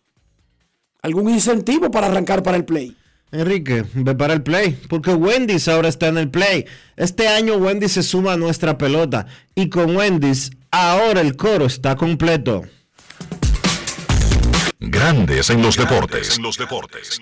algún incentivo para arrancar para el play. Enrique, ve para el play, porque Wendy's ahora está en el play. Este año Wendy's se suma a nuestra pelota y con Wendy's ahora el coro está completo. Grandes en los deportes. En los deportes.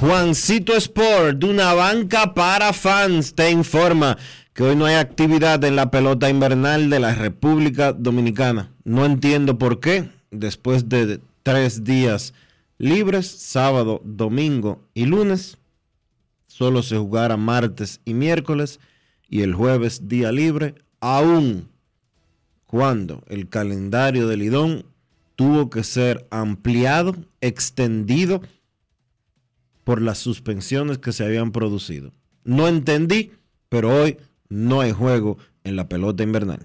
Juancito Sport, de una banca para fans, te informa que hoy no hay actividad en la pelota invernal de la República Dominicana. No entiendo por qué, después de tres días libres, sábado, domingo y lunes, solo se jugará martes y miércoles y el jueves día libre, aún cuando el calendario del Lidón tuvo que ser ampliado, extendido por las suspensiones que se habían producido. No entendí, pero hoy no hay juego en la pelota invernal.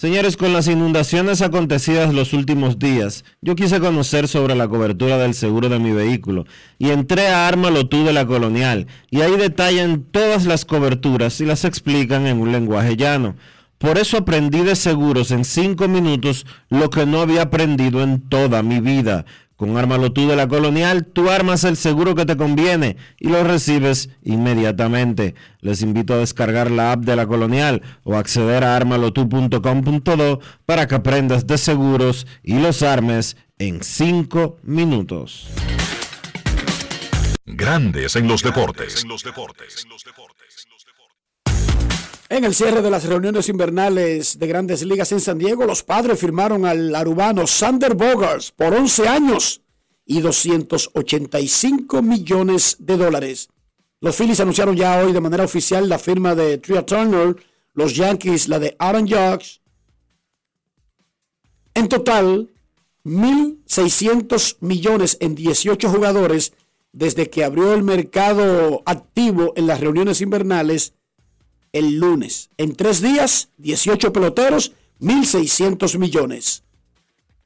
Señores, con las inundaciones acontecidas los últimos días, yo quise conocer sobre la cobertura del seguro de mi vehículo y entré a Ármalo tú de la Colonial y ahí detallan todas las coberturas y las explican en un lenguaje llano. Por eso aprendí de seguros en cinco minutos lo que no había aprendido en toda mi vida. Con Ármalo tú de la Colonial, tú armas el seguro que te conviene y lo recibes inmediatamente. Les invito a descargar la app de la Colonial o acceder a armalotu.com.do para que aprendas de seguros y los armes en cinco minutos. Grandes en los deportes. En el cierre de las reuniones invernales de grandes ligas en San Diego, los padres firmaron al arubano Sander Bogarts por 11 años y 285 millones de dólares. Los Phillies anunciaron ya hoy de manera oficial la firma de Tria Turner, los Yankees la de Aaron Judge. En total, 1.600 millones en 18 jugadores desde que abrió el mercado activo en las reuniones invernales el lunes. En tres días, 18 peloteros, 1.600 millones.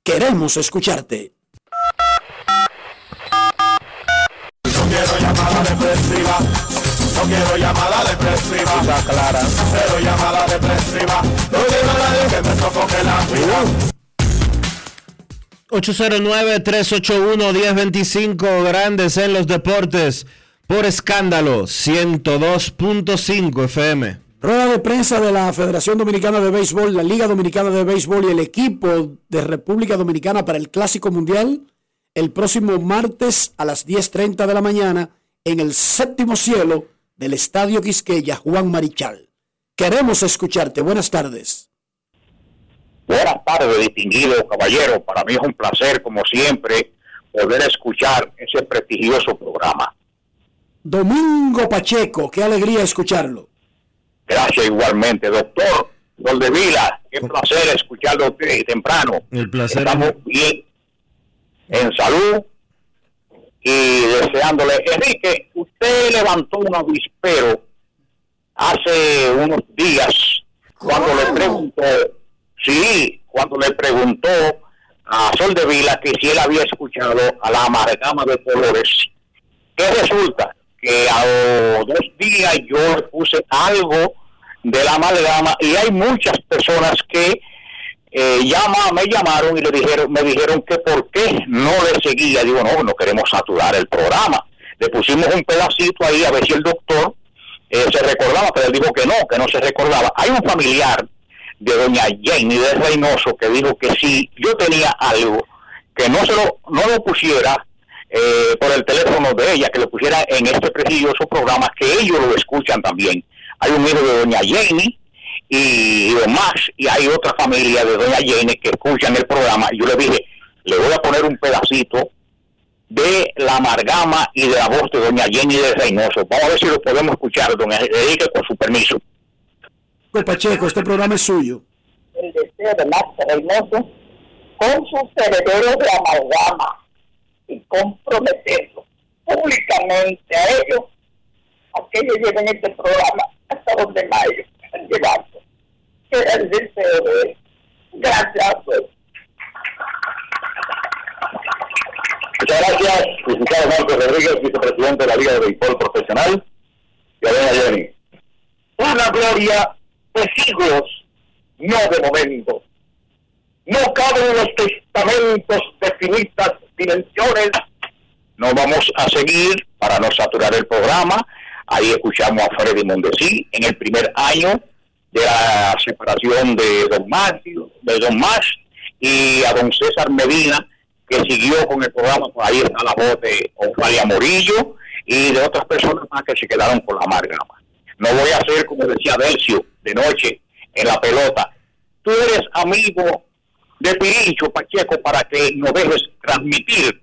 Queremos escucharte. No quiero llamada depresiva. No quiero llamada depresiva. Clara. Cero llamada depresiva. No quiero a nadie que me sofoque la vida. 809-381-1025 Grandes en los Deportes por escándalo 102.5 FM. Rueda de prensa de la Federación Dominicana de Béisbol, la Liga Dominicana de Béisbol y el equipo de República Dominicana para el Clásico Mundial el próximo martes a las 10.30 de la mañana en el séptimo cielo del Estadio Quisqueya Juan Marichal. Queremos escucharte. Buenas tardes. Buenas tardes, distinguido caballero. Para mí es un placer, como siempre, poder escuchar ese prestigioso programa. Domingo Pacheco, qué alegría escucharlo. Gracias igualmente, doctor Vila. Qué placer escucharlo usted temprano. El placer. Estamos bien en salud y deseándole. Enrique, usted levantó un avispero hace unos días cuando le preguntó, sí, cuando le preguntó a Sol de Vila que si él había escuchado a la amalgama de colores. ¿Qué resulta? Que a dos días yo le puse algo de la amalgama y hay muchas personas que eh, llama, me llamaron y le dijeron, me dijeron que por qué no le seguía. Digo, no, no queremos saturar el programa. Le pusimos un pedacito ahí a ver si el doctor eh, se recordaba, pero él dijo que no, que no se recordaba. Hay un familiar de doña Jenny de Reynoso que dijo que si yo tenía algo, que no se lo, no lo pusiera eh, por el teléfono de ella, que lo pusiera en este prestigioso programa, que ellos lo escuchan también. Hay un hijo de doña Jenny y Max, y hay otra familia de doña Jenny que escuchan el programa. Y yo le dije, le voy a poner un pedacito de la amargama y de la voz de doña Jenny de Reynoso. Vamos a ver si lo podemos escuchar, don Enrique, con su permiso. Pues Pacheco, este programa es suyo. el deseo de Max Reynoso con sus herederos de amalgama y públicamente a ellos a que ellos lleven este programa hasta donde más ellos puedan. Que el deseo de. Gracias. Pues. Muchas gracias, licenciado Marcos Rodríguez, vicepresidente de la Liga de Béisbol Profesional, y a doña Jenny. Una gloria de siglos, no de momentos. No caben en los testamentos de finitas dimensiones. No vamos a seguir para no saturar el programa. Ahí escuchamos a Freddy Mondesí en el primer año de la separación de Don Mario, de Don Max y a Don César Medina, que siguió con el programa. Por ahí está la voz de Ofalia Morillo y de otras personas más que se quedaron con la amargama. No voy a hacer como decía Delcio de noche en la pelota. Tú eres amigo de Pirincho Pacheco para que nos dejes transmitir.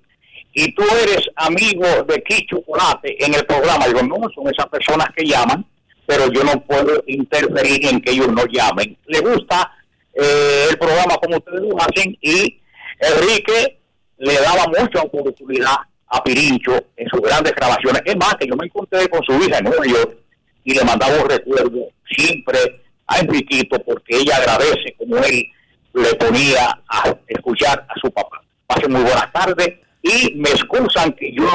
Y tú eres amigo de Kicho Chocolate en el programa. Digo, no, son esas personas que llaman, pero yo no puedo interferir en que ellos no llamen. Le gusta eh, el programa como ustedes lo hacen y Enrique le daba mucha oportunidad a Pirincho en sus grandes grabaciones. Es más, que yo me encontré con su hija en Nueva York y le mandaba un recuerdo siempre a Enriquito porque ella agradece como él le ponía a escuchar a su papá. Pasen muy buenas tardes y me excusan que yo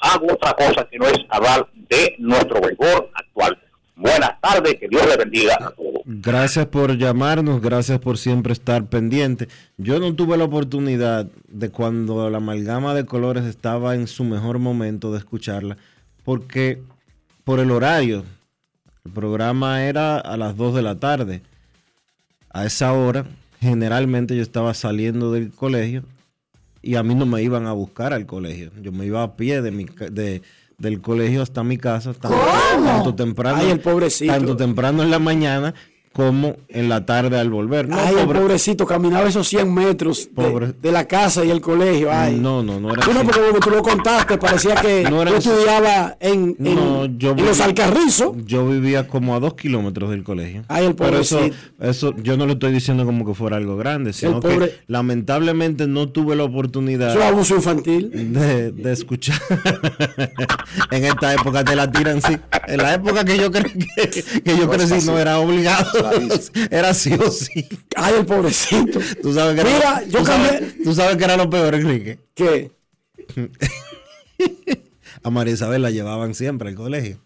hago otra cosa que no es hablar de nuestro béisbol actual. Buenas tardes, que Dios le bendiga a todos. Gracias por llamarnos, gracias por siempre estar pendiente. Yo no tuve la oportunidad de cuando la amalgama de colores estaba en su mejor momento de escucharla, porque por el horario, el programa era a las 2 de la tarde. A esa hora, generalmente yo estaba saliendo del colegio y a mí no me iban a buscar al colegio. Yo me iba a pie de mi, de, del colegio hasta mi casa, tanto, tanto temprano, Ay, el pobrecito. tanto temprano en la mañana como en la tarde al volver. No, Ay, el pobrecito, caminaba esos 100 metros de, la casa y el colegio. Ay. No, no, no era Tú no, así. porque como tú lo contaste, parecía que No así. estudiaba en, en, No, yo en los Alcarrizos. Yo vivía como a dos kilómetros del colegio. Ay, el Pero eso, pobrecito. eso yo no lo estoy diciendo como que fuera algo grande, sino pobre- que lamentablemente no tuve la oportunidad es abuso infantil. de, de escuchar. en esta época te la tiran sí. En la época que yo creí que, que yo crecí no era obligado. era sí o sí. Ay, el pobrecito. Tú sabes que era, Mira, yo tú sabes- cambié- tú sabes que era lo peor, Enrique. ¿Qué? A María Isabel la llevaban siempre al colegio.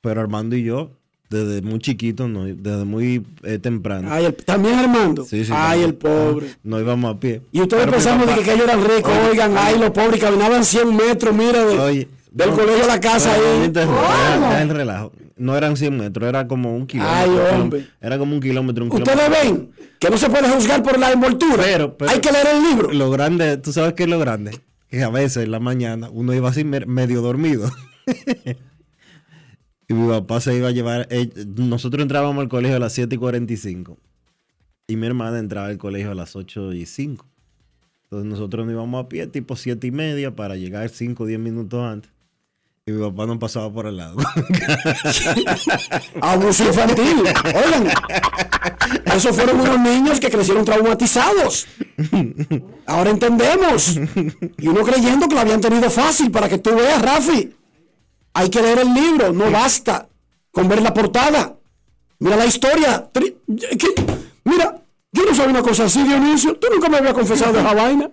Pero Armando y yo, desde muy chiquitos, no, desde muy eh, temprano. Ay, el- también Armando. Sí, sí, Ay, el pobre. No íbamos a pie. Y ustedes pensando de que, que ellos eran ricos, Oye, oigan, oye, ay, los pobres caminaban 100 metros, mira, de- Oye, del no, colegio a la casa ahí. ya es relajo. No eran 100 metros, era como un kilómetro. Ay, hombre. Era como un kilómetro, un Ustedes kilómetro. ven que no se puede juzgar por la envoltura. Pero, pero- Hay que leer el libro. Lo grande, tú sabes qué es lo grande. Que a veces en la mañana uno iba así medio dormido. y mi papá se iba a llevar. eh, nosotros entrábamos al colegio a las 7 y 45. Y mi hermana entraba al colegio a las 8 y 5. Entonces nosotros nos íbamos a pie tipo 7 y media para llegar 5 o 10 minutos antes. Y mi papá nos pasaba por el lado. Abuso infantil. Oigan, esos fueron unos niños que crecieron traumatizados. Ahora entendemos. Y uno creyendo que lo habían tenido fácil para que tú veas, Rafi. Hay que leer el libro, no basta con ver la portada. Mira la historia. Mira, yo no sabía una cosa así, Dionisio. Tú nunca me habías confesado de esa vaina.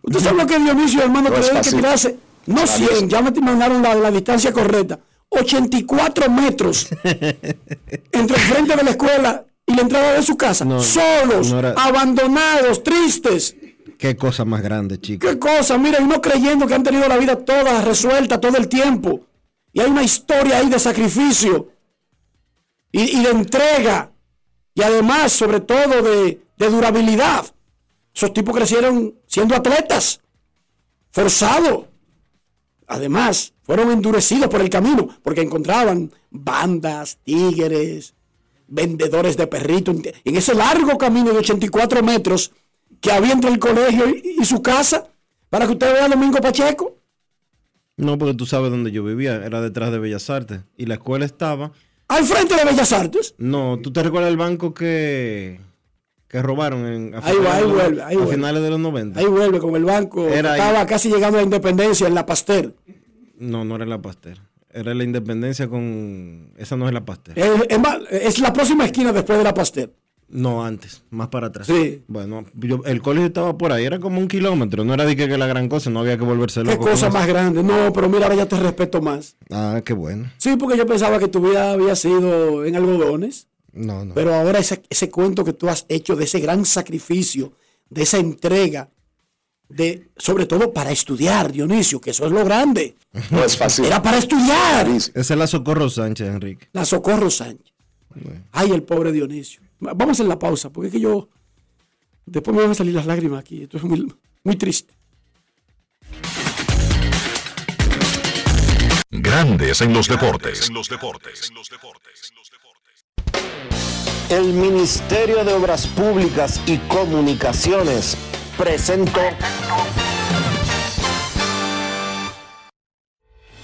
¿Usted sabe lo que Dionisio, hermano, No que es debe que tirarse? No 100, ya me mandaron la, la distancia correcta. 84 metros entre el frente de la escuela y la entrada de su casa. No, solos, no era- abandonados, tristes. Qué cosa más grande, chicos. Qué cosa, mira, y no creyendo que han tenido la vida toda resuelta todo el tiempo. Y hay una historia ahí de sacrificio y, y de entrega. Y además, sobre todo, de, de durabilidad. Esos tipos crecieron siendo atletas, forzados. Además, fueron endurecidos por el camino, porque encontraban bandas, tigres, vendedores de perritos. En ese largo camino de 84 metros que había entre el colegio y, y su casa, para que usted vea a Domingo Pacheco. No, porque tú sabes dónde yo vivía, era detrás de Bellas Artes. Y la escuela estaba. Al frente de Bellas Artes. No, ¿tú te recuerdas el banco que, que robaron en, a Ahí va, ahí finales de los- vuelve, ahí a vuelve. finales de los 90? Ahí vuelve con el banco. Era ahí. estaba casi llegando a la independencia en la Pasteur. No, no era la Pasteur. Era la Independencia con... Esa no es la Pasteur. Es, es la próxima esquina después de la Pasteur. No, antes, más para atrás. Sí. Bueno, yo- el colegio estaba por ahí, era como un kilómetro, no era de que, que la gran cosa, no había que volverse Qué loco. con cosa más grande. No, pero mira, ahora ya te respeto más. Ah, qué bueno. Sí, porque yo pensaba que tu vida había sido en algodones. No, no. Pero ahora ese, ese cuento que tú has hecho de ese gran sacrificio, de esa entrega, de sobre todo para estudiar, Dionisio, que eso es lo grande. No es fácil. Era para estudiar. Esa es la Socorro Sánchez, Enrique. La Socorro Sánchez. Ay, el pobre Dionisio. Vamos a hacer la pausa, porque es que yo. Después me van a salir las lágrimas aquí. Esto es muy, muy triste. Grandes en los deportes. En los deportes. El Ministerio de Obras Públicas y Comunicaciones presentó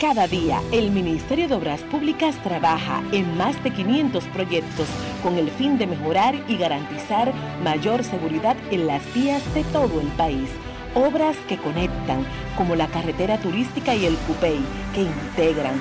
Cada día, el Ministerio de Obras Públicas trabaja en más de 500 proyectos con el fin de mejorar y garantizar mayor seguridad en las vías de todo el país. Obras que conectan, como la carretera turística y el Cupey, que integran,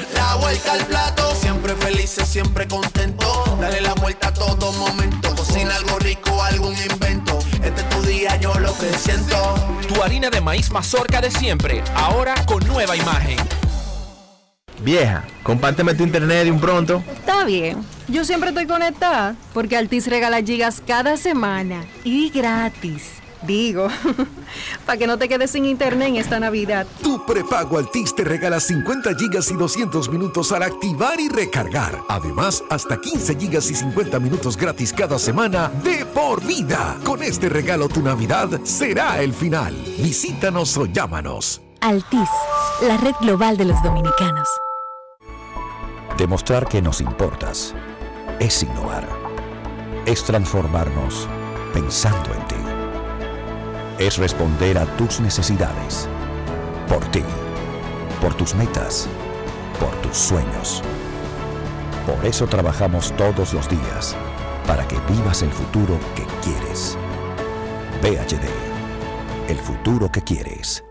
La vuelta al plato, siempre felices, siempre contento. Dale la vuelta a todo momento. Cocina algo rico, algún invento. Este es tu día, yo lo que siento. Tu harina de maíz mazorca de siempre, ahora con nueva imagen. Vieja, compárteme tu internet de un pronto. Está bien. Yo siempre estoy conectada porque Altis regala gigas cada semana y gratis. Digo, para que no te quedes sin internet en esta Navidad. Tu prepago Altis te regala 50 gigas y 200 minutos al activar y recargar. Además, hasta 15 gigas y 50 minutos gratis cada semana de por vida. Con este regalo tu Navidad será el final. Visítanos o llámanos. Altis, la red global de los dominicanos. Demostrar que nos importas es innovar. Es transformarnos pensando en ti. Es responder a tus necesidades. Por ti. Por tus metas. Por tus sueños. Por eso trabajamos todos los días. Para que vivas el futuro que quieres. PHD. El futuro que quieres.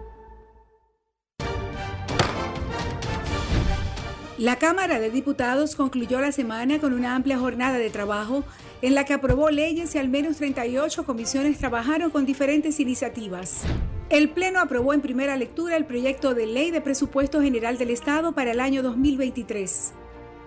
La Cámara de Diputados concluyó la semana con una amplia jornada de trabajo en la que aprobó leyes y al menos 38 comisiones trabajaron con diferentes iniciativas. El Pleno aprobó en primera lectura el proyecto de ley de presupuesto general del Estado para el año 2023.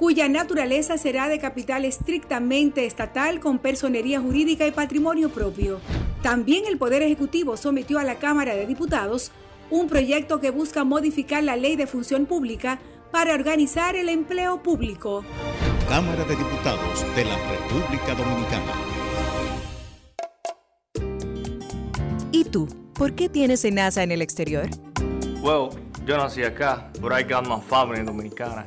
cuya naturaleza será de capital estrictamente estatal con personería jurídica y patrimonio propio. También el Poder Ejecutivo sometió a la Cámara de Diputados un proyecto que busca modificar la ley de función pública para organizar el empleo público. Cámara de Diputados de la República Dominicana. ¿Y tú? ¿Por qué tienes NASA en el exterior? Well, yo nací acá, but I got my family dominicana.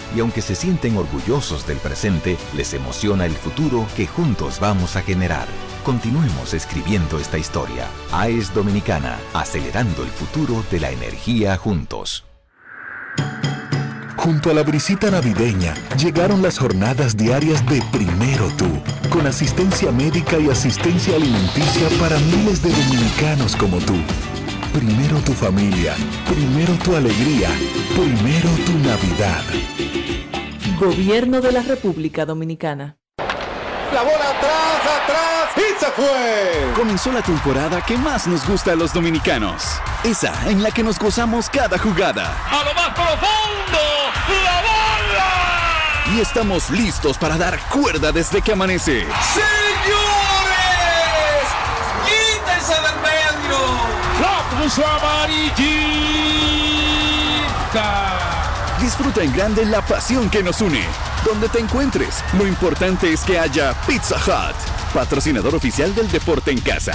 Y aunque se sienten orgullosos del presente, les emociona el futuro que juntos vamos a generar. Continuemos escribiendo esta historia. AES Dominicana, acelerando el futuro de la energía juntos. Junto a la brisita navideña llegaron las jornadas diarias de Primero Tú, con asistencia médica y asistencia alimenticia para miles de dominicanos como tú. Primero tu familia, primero tu alegría, primero tu Navidad. Gobierno de la República Dominicana. La bola atrás, atrás y se fue. Comenzó la temporada que más nos gusta a los dominicanos. Esa en la que nos gozamos cada jugada. A lo más profundo, la bola. Y estamos listos para dar cuerda desde que amanece. ¡Señores! Puso amarillita! Disfruta en grande la pasión que nos une. Donde te encuentres, lo importante es que haya Pizza Hut, patrocinador oficial del deporte en casa.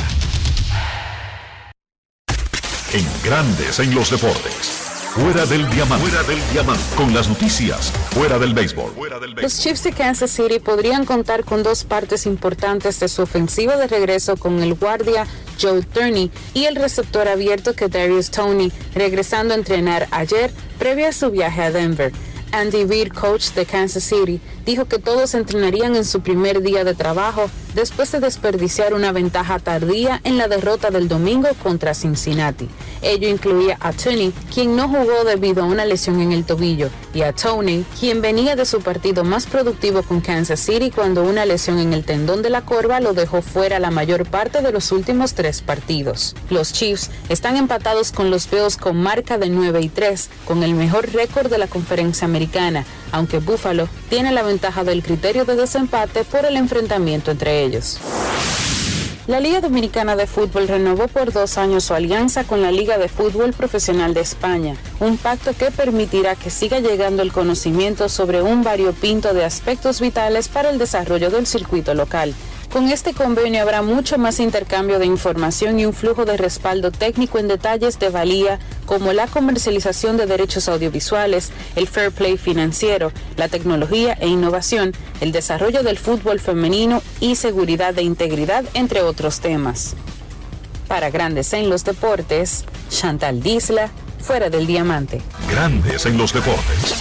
En Grandes en los Deportes. Fuera del diamante. Fuera del diamante. Con las noticias. Fuera del béisbol. Los Chiefs de Kansas City podrían contar con dos partes importantes de su ofensiva de regreso con el guardia Joe Turney y el receptor abierto que Darius Tony, regresando a entrenar ayer previo a su viaje a Denver. Andy Reid, coach de Kansas City, dijo que todos entrenarían en su primer día de trabajo después de desperdiciar una ventaja tardía en la derrota del domingo contra Cincinnati. Ello incluía a Tony, quien no jugó debido a una lesión en el tobillo, y a Tony, quien venía de su partido más productivo con Kansas City cuando una lesión en el tendón de la corva lo dejó fuera la mayor parte de los últimos tres partidos. Los Chiefs están empatados con los Bills con marca de 9 y 3, con el mejor récord de la conferencia americana, aunque Buffalo tiene la ventaja del criterio de desempate por el enfrentamiento entre ellos. La Liga Dominicana de Fútbol renovó por dos años su alianza con la Liga de Fútbol Profesional de España, un pacto que permitirá que siga llegando el conocimiento sobre un variopinto de aspectos vitales para el desarrollo del circuito local. Con este convenio habrá mucho más intercambio de información y un flujo de respaldo técnico en detalles de valía como la comercialización de derechos audiovisuales, el fair play financiero, la tecnología e innovación, el desarrollo del fútbol femenino y seguridad e integridad, entre otros temas. Para Grandes en los Deportes, Chantal Disla, fuera del diamante. Grandes en los deportes.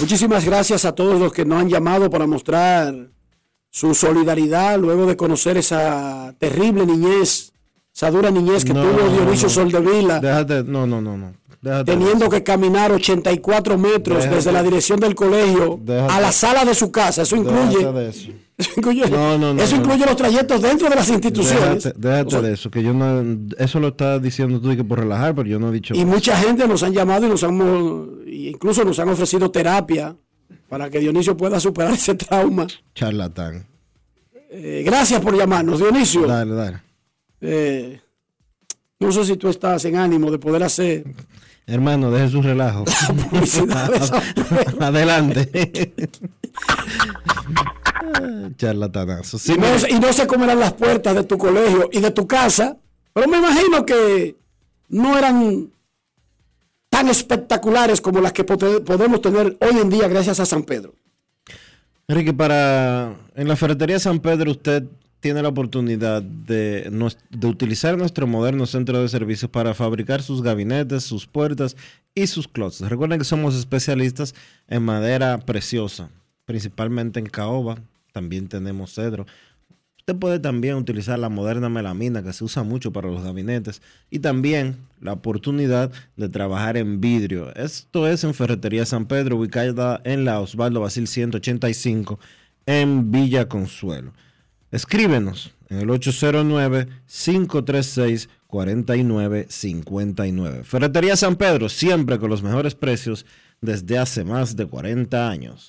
Muchísimas gracias a todos los que nos han llamado para mostrar su solidaridad luego de conocer esa terrible niñez, esa dura niñez que No, tuvo Dionisio no. Soldevila, Déjate, no, no, no, no. Déjate teniendo que caminar 84 metros Déjate. desde la dirección del colegio Déjate. a la sala de su casa. Eso incluye, eso. eso incluye, No, no, no, eso no. incluye los trayectos dentro de las instituciones. Déjate, de eso, que yo no, eso lo estás diciendo tú y que por relajar, pero yo no he dicho Y mucha gente nos han llamado y nos han, incluso nos han ofrecido terapia para que Dionisio pueda superar ese trauma. charlatán. Eh, gracias por llamarnos, Dionisio. Dale, dale. Eh, no sé si tú estás en ánimo de poder hacer Hermano, deje su relajo. Adelante. Charlatanazo. Sí, y, no, y no se comerán las puertas de tu colegio y de tu casa. Pero me imagino que no eran tan espectaculares como las que podemos tener hoy en día gracias a San Pedro. Enrique, para en la ferretería San Pedro usted tiene la oportunidad de, de utilizar nuestro moderno centro de servicios para fabricar sus gabinetes, sus puertas y sus closets. Recuerden que somos especialistas en madera preciosa, principalmente en caoba, también tenemos cedro. Usted puede también utilizar la moderna melamina que se usa mucho para los gabinetes y también la oportunidad de trabajar en vidrio. Esto es en Ferretería San Pedro, ubicada en la Osvaldo Basil 185 en Villa Consuelo. Escríbenos en el 809-536-4959. Ferretería San Pedro, siempre con los mejores precios desde hace más de 40 años.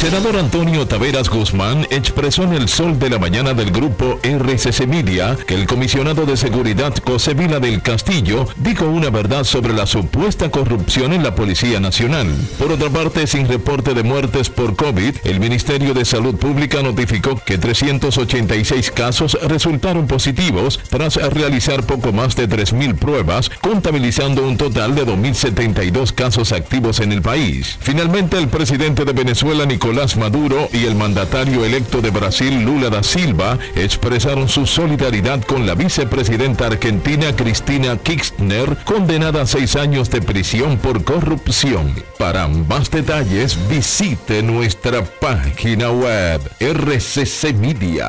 Senador Antonio Taveras Guzmán expresó en el sol de la mañana del grupo RCC Media que el comisionado de seguridad José Vila del Castillo dijo una verdad sobre la supuesta corrupción en la Policía Nacional. Por otra parte, sin reporte de muertes por COVID, el Ministerio de Salud Pública notificó que 386 casos resultaron positivos tras realizar poco más de 3.000 pruebas, contabilizando un total de 2.072 casos activos en el país. Finalmente, el presidente de Venezuela, Nicolás Maduro, y el mandatario electo de Brasil, Lula da Silva, expresaron su solidaridad con la vicepresidenta argentina Cristina Kirchner, condenada a seis años de prisión por corrupción. Para más detalles, visite nuestra página web rccmedia.com.do.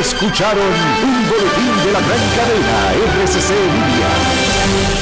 Escucharon un boletín de la gran cadena RCC Media.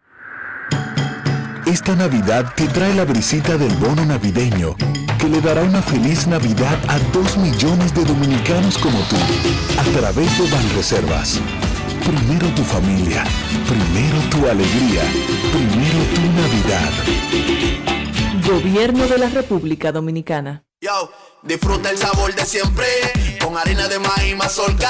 Esta Navidad te trae la brisita del bono navideño, que le dará una feliz Navidad a dos millones de dominicanos como tú, a través de Banreservas. Primero tu familia, primero tu alegría, primero tu Navidad. Gobierno de la República Dominicana. Yo, disfruta el sabor de siempre con harina de maíz mazorca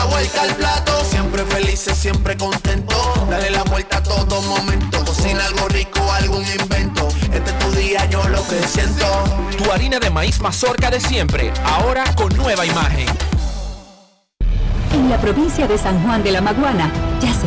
La vuelta al plato, siempre felices, siempre contento. Dale la vuelta a todo momento. Cocina algo rico, algún invento. Este es tu día, yo lo que siento. Tu harina de maíz mazorca de siempre, ahora con nueva imagen. En la provincia de San Juan de la Maguana ya se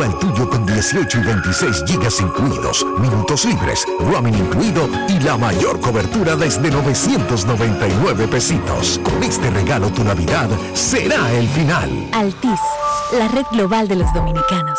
El tuyo con 18 y 26 gigas incluidos, minutos libres, roaming incluido y la mayor cobertura desde 999 pesitos. Con este regalo tu Navidad será el final. Altis, la red global de los dominicanos.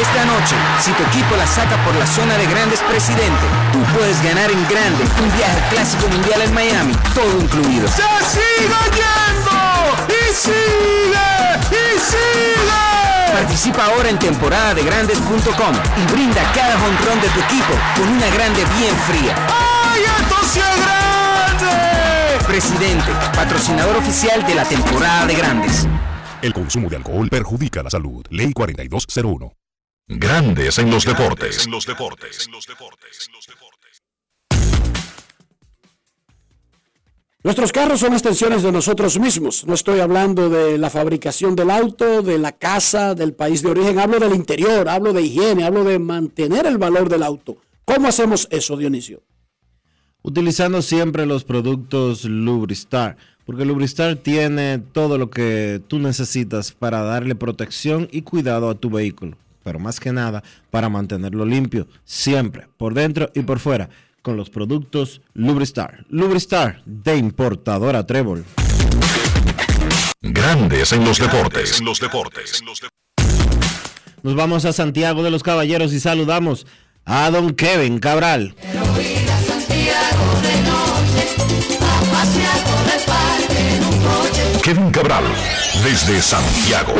Esta noche, si tu equipo la saca por la zona de grandes presidente, tú puedes ganar en grande un viaje al clásico mundial en Miami, todo incluido. ¡Se sigue yendo! ¡Y sigue! ¡Y sigue! Participa ahora en temporada de grandes.com y brinda cada honrón de tu equipo con una grande bien fría. ¡Ay, esto sí es grande! Presidente, patrocinador oficial de la temporada de grandes. El consumo de alcohol perjudica la salud. Ley 4201. Grandes en los deportes. En los deportes. Nuestros carros son extensiones de nosotros mismos. No estoy hablando de la fabricación del auto, de la casa, del país de origen. Hablo del interior, hablo de higiene, hablo de mantener el valor del auto. ¿Cómo hacemos eso, Dionisio? Utilizando siempre los productos Lubristar, porque Lubristar tiene todo lo que tú necesitas para darle protección y cuidado a tu vehículo, pero más que nada para mantenerlo limpio, siempre, por dentro y por fuera, con los productos Lubristar. Lubristar de importadora Trébol. Grandes en los deportes. En los deportes. Nos vamos a Santiago de los Caballeros y saludamos a don Kevin Cabral. Kevin Cabral, desde Santiago.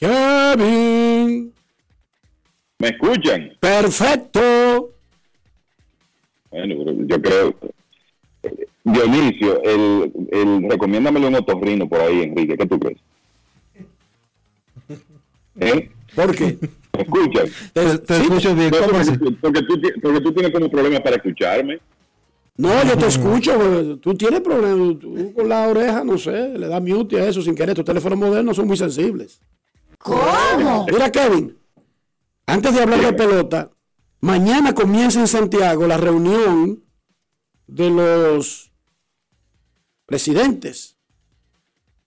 Kevin. ¿Me escuchan? Perfecto. Bueno, yo creo. Dionisio, el, el, recomiéndamele un otorrino por ahí, Enrique. ¿Qué tú crees? ¿Eh? ¿Por qué? ¿Me escuchan? Te, te escucho bien. ¿Cómo porque, así? porque tú, porque tú tienes como problema para escucharme. No, yo te escucho. Tú tienes problemas. Tú con la oreja, no sé, le das mute a eso sin querer. Tus teléfonos modernos son muy sensibles. ¿Cómo? Mira, Kevin, antes de hablar de pelota, mañana comienza en Santiago la reunión de los presidentes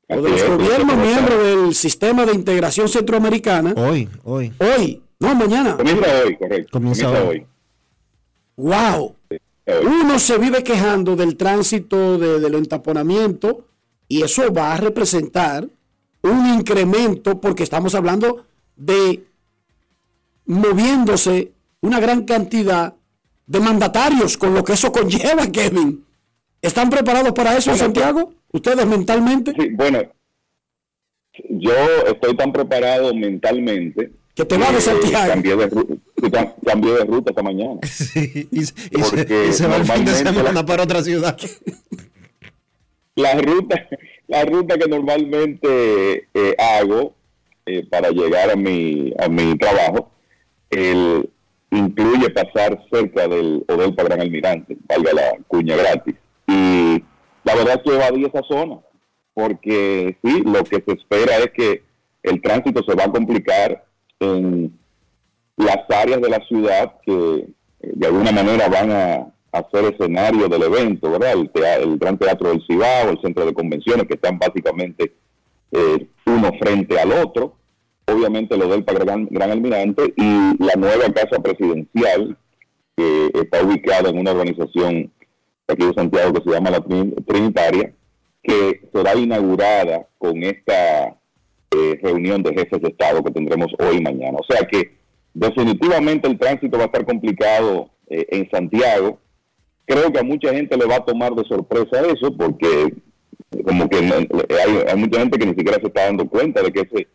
o de los es, gobiernos miembros del sistema de integración centroamericana. Hoy, hoy. Hoy, no, mañana. Comienza hoy, correcto. Comienza Comienza, hoy. hoy. ¡Wow! Uno se vive quejando del tránsito, de- del entaponamiento, y eso va a representar un incremento, porque estamos hablando de moviéndose una gran cantidad de mandatarios, con lo que eso conlleva, Kevin. ¿Están preparados para eso, Bueno, Santiago? ¿Ustedes mentalmente? Sí, bueno, yo estoy tan preparado mentalmente Que te vas de que Santiago. Cambié de, ru- sí, cam- cambié de ruta esta mañana. Sí, y, y se, Porque y se va el fin de normalmente semana la- para otra ciudad. La ruta, la ruta que normalmente eh, hago eh, para llegar a mi, a mi trabajo el, incluye pasar cerca del Odelpa Gran Almirante, valga la cuña gratis. Y la verdad es que evadí esa zona, porque sí, lo que se espera es que el tránsito se va a complicar en las áreas de la ciudad que eh, de alguna manera van a, a ser escenario del evento, ¿verdad? El, tea- el Gran Teatro del Cibao, el Centro de Convenciones, que están básicamente eh, uno frente al otro. Obviamente lo del Gran, Gran Almirante y la nueva Casa Presidencial, que está ubicada en una organización aquí de Santiago que se llama la Trin- Trinitaria, que será inaugurada con esta eh, reunión de jefes de Estado que tendremos hoy y mañana. O sea que definitivamente el tránsito va a estar complicado eh, en Santiago. Creo que a mucha gente le va a tomar de sorpresa eso porque como que hay mucha gente que ni siquiera se está dando cuenta de que ese,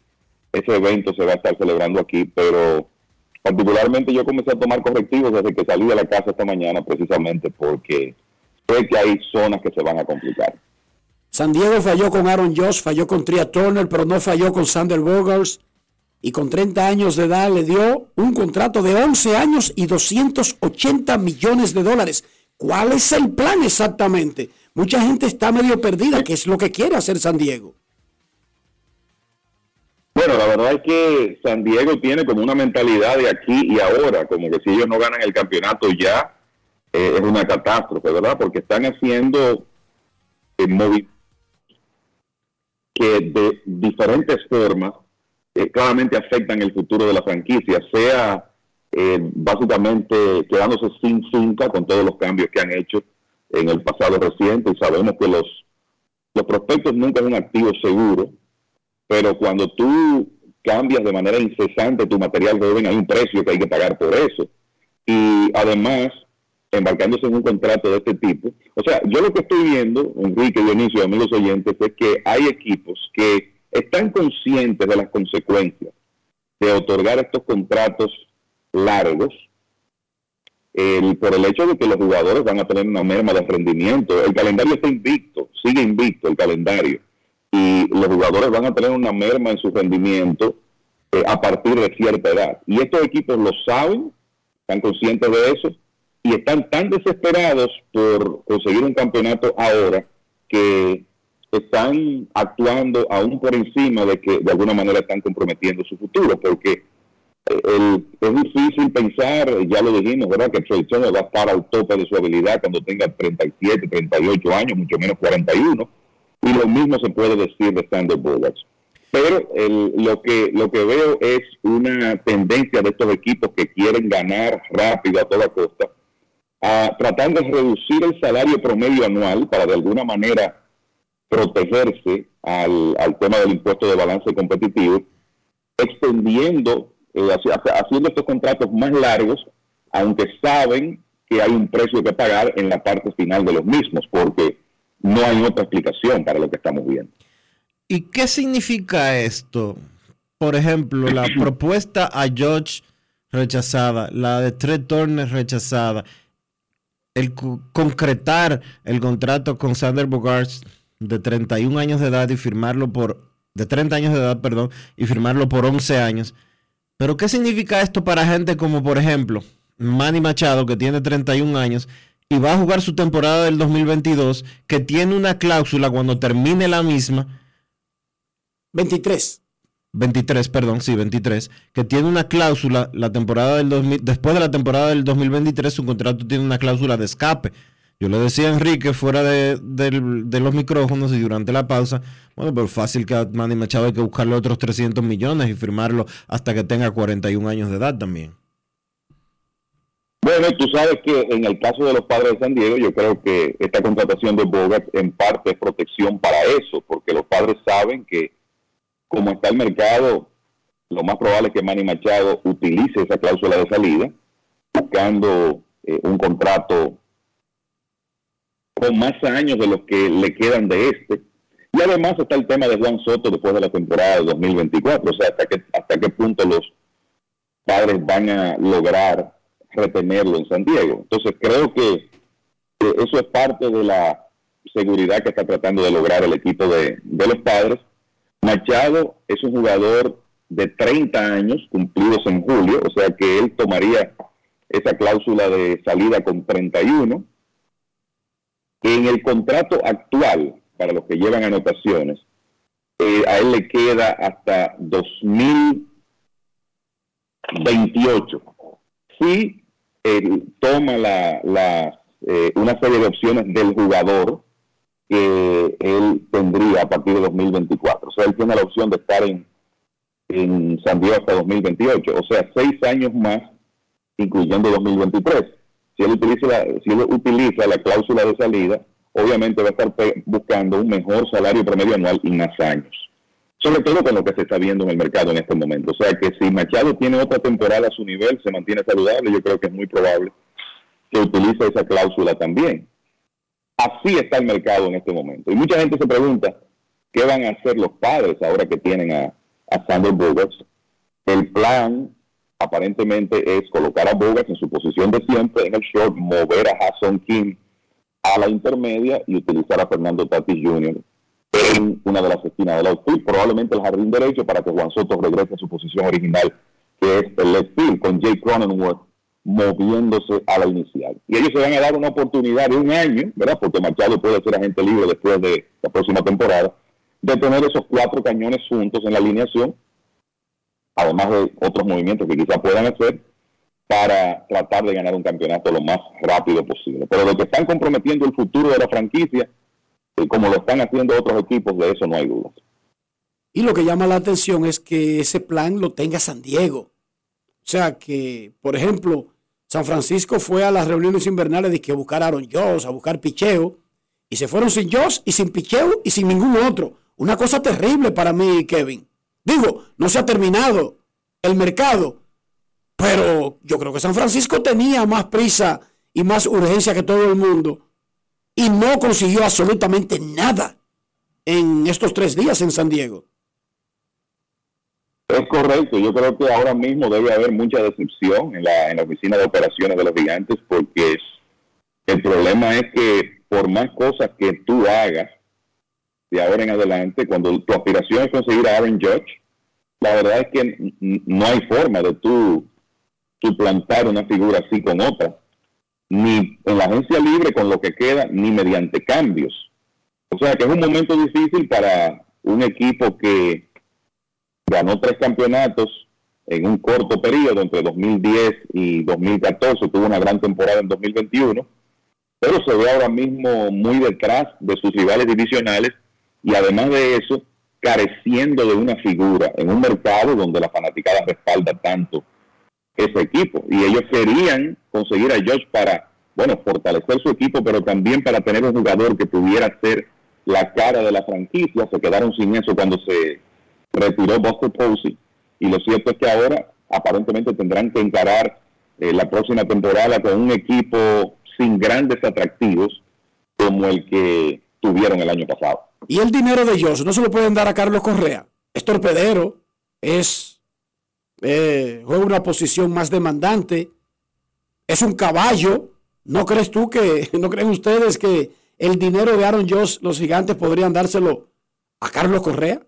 ese evento se va a estar celebrando aquí, pero particularmente yo comencé a tomar correctivos desde que salí de la casa esta mañana precisamente porque sé que hay zonas que se van a complicar. San Diego falló con Aaron Josh, falló con Tria Turner, pero no falló con Sander Bogers. Y con 30 años de edad le dio un contrato de 11 años y 280 millones de dólares. ¿Cuál es el plan exactamente? Mucha gente está medio perdida, ¿qué es lo que quiere hacer San Diego? Bueno, la verdad es que San Diego tiene como una mentalidad de aquí y ahora, como que si ellos no ganan el campeonato ya eh, es una catástrofe, ¿verdad? Porque están haciendo eh, movi- que de diferentes formas eh, claramente afectan el futuro de la franquicia, sea eh, básicamente quedándose sin finca con todos los cambios que han hecho en el pasado reciente y sabemos que los, los prospectos nunca es un activo seguro, pero cuando tú cambias de manera incesante tu material joven hay un precio que hay que pagar por eso. Y además, embarcándose en un contrato de este tipo, o sea, yo lo que estoy viendo, Enrique, Dionisio, amigos oyentes, es que hay equipos que están conscientes de las consecuencias de otorgar estos contratos largos el- por el hecho de que los jugadores van a tener una merma de rendimiento. El calendario está invicto, sigue invicto el calendario. Y los jugadores van a tener una merma en su rendimiento eh, a partir de cierta edad. Y estos equipos lo saben, están conscientes de eso, y están tan desesperados por conseguir un campeonato ahora que están actuando aún por encima de que de alguna manera están comprometiendo su futuro, porque el- es difícil pensar, ya lo dijimos, ¿verdad? Que Trey Turner va a estar al tope de su habilidad cuando tenga 37, 38 años, mucho menos 41. Y lo mismo se puede decir de Sander Bogarts. Pero el- lo, que, lo que veo es una tendencia de estos equipos que quieren ganar rápido a toda costa, a tratar de reducir el salario promedio anual para de alguna manera protegerse al, al tema del impuesto de balance competitivo, extendiendo, eh, haci- haci- haciendo estos contratos más largos, aunque saben que hay un precio que pagar en la parte final de los mismos, porque no hay otra explicación para lo que estamos viendo. ¿Y qué significa esto? Por ejemplo, la propuesta a George rechazada, la de Trey Turner rechazada, el concretar el contrato con Sander Bogarts de 31 años de edad y firmarlo por de 30 años de edad, perdón, y firmarlo por 11 años. Pero ¿qué significa esto para gente como por ejemplo Manny Machado que tiene 31 años y va a jugar su temporada del 2022 que tiene una cláusula cuando termine la misma 23. 23, perdón, sí, 23, que tiene una cláusula, la temporada del 2000, después de la temporada del 2023 su contrato tiene una cláusula de escape. Yo le decía a Enrique fuera de, los micrófonos y durante la pausa, bueno, pero fácil que a Manny Machado hay que buscarle otros 300 millones y firmarlo hasta que tenga 41 años de edad también. Bueno, tú sabes que en el caso de los padres de San Diego, yo creo que esta contratación de Bogart en parte es protección para eso, porque los padres saben que como está el mercado, lo más probable es que Manny Machado utilice esa cláusula de salida, buscando eh, un contrato con más años de los que le quedan de este. Y además está el tema de Juan Soto después de la temporada de 2024, o sea, hasta qué, hasta qué punto los padres van a lograr retenerlo en San Diego. Entonces creo que, eso es parte de la seguridad que está tratando de lograr el equipo de, de los padres. Machado es un jugador de 30 años cumplidos en julio, o sea que él tomaría esa cláusula de salida con 31. En el contrato actual, para los que llevan anotaciones, eh, a él le queda hasta 2028. Si él toma la, la, eh, una serie de opciones del jugador que él tendría a partir de 2024. O sea, él tiene la opción de estar en, en San Diego hasta 2028. O sea, seis años más, incluyendo 2023. Si él utiliza la, si él utiliza la cláusula de salida, obviamente va a estar buscando un mejor salario promedio anual y más años. Sobre todo con lo que se está viendo en el mercado en este momento. O sea que si Machado tiene otra temporada a su nivel, se mantiene saludable, yo creo que es muy probable que utilice esa cláusula también. Así está el mercado en este momento. Y mucha gente se pregunta, ¿qué van a hacer los padres ahora que tienen a, a Sander Bogarts? El plan aparentemente es colocar a Bogarts en su posición de siempre en el short, mover a Hassan Kim a la intermedia y utilizar a Fernando Tatis Jr. en una de las esquinas del outfield, probablemente el jardín derecho para que Juan Soto regrese a su posición original, que es el left field, con Jay Cronenworth moviéndose a la inicial. Y ellos se van a dar una oportunidad de un año, ¿verdad? Porque Machado puede ser agente libre después de la próxima temporada, de tener esos cuatro cañones juntos en la alineación, además de otros movimientos que quizá puedan hacer, para tratar de ganar un campeonato lo más rápido posible. Pero de que están comprometiendo el futuro de la franquicia, y como lo están haciendo otros equipos, de eso no hay dudas. Y lo que llama la atención es que ese plan lo tenga San Diego. O sea que, por ejemplo, San Francisco fue a las reuniones invernales de que buscar a a buscar picheo, y se fueron sin Josh y sin picheo y sin ningún otro. Una cosa terrible para mí, Kevin. Digo, no se ha terminado el mercado, pero yo creo que San Francisco tenía más prisa y más urgencia que todo el mundo y no consiguió absolutamente nada en estos tres días en San Diego. Es correcto, yo creo que ahora mismo debe haber mucha decepción en la, en la oficina de operaciones de los gigantes porque el problema es que por más cosas que tú hagas de ahora en adelante, cuando tu aspiración es conseguir a Aaron Judge, la verdad es que no hay forma de tú, tú plantar una figura así con otra, ni en la agencia libre con lo que queda, ni mediante cambios. O sea que es un momento difícil para un equipo que ganó tres campeonatos en un corto periodo, entre 2010 y 2014, tuvo una gran temporada en 2021, pero se ve ahora mismo muy detrás de sus rivales divisionales y además de eso, careciendo de una figura en un mercado donde la fanaticada respalda tanto ese equipo. Y ellos querían conseguir a Josh para, bueno, fortalecer su equipo, pero también para tener un jugador que pudiera ser la cara de la franquicia. Se quedaron sin eso cuando se retiró Buster Posey. Y lo cierto es que ahora aparentemente tendrán que encarar eh, la próxima temporada con un equipo sin grandes atractivos como el que tuvieron el año pasado. Y el dinero de Josh no se lo pueden dar a Carlos Correa. Es torpedero, es eh, juega una posición más demandante, es un caballo. ¿No crees tú que, no creen ustedes que el dinero de Aaron Josh, los gigantes podrían dárselo a Carlos Correa?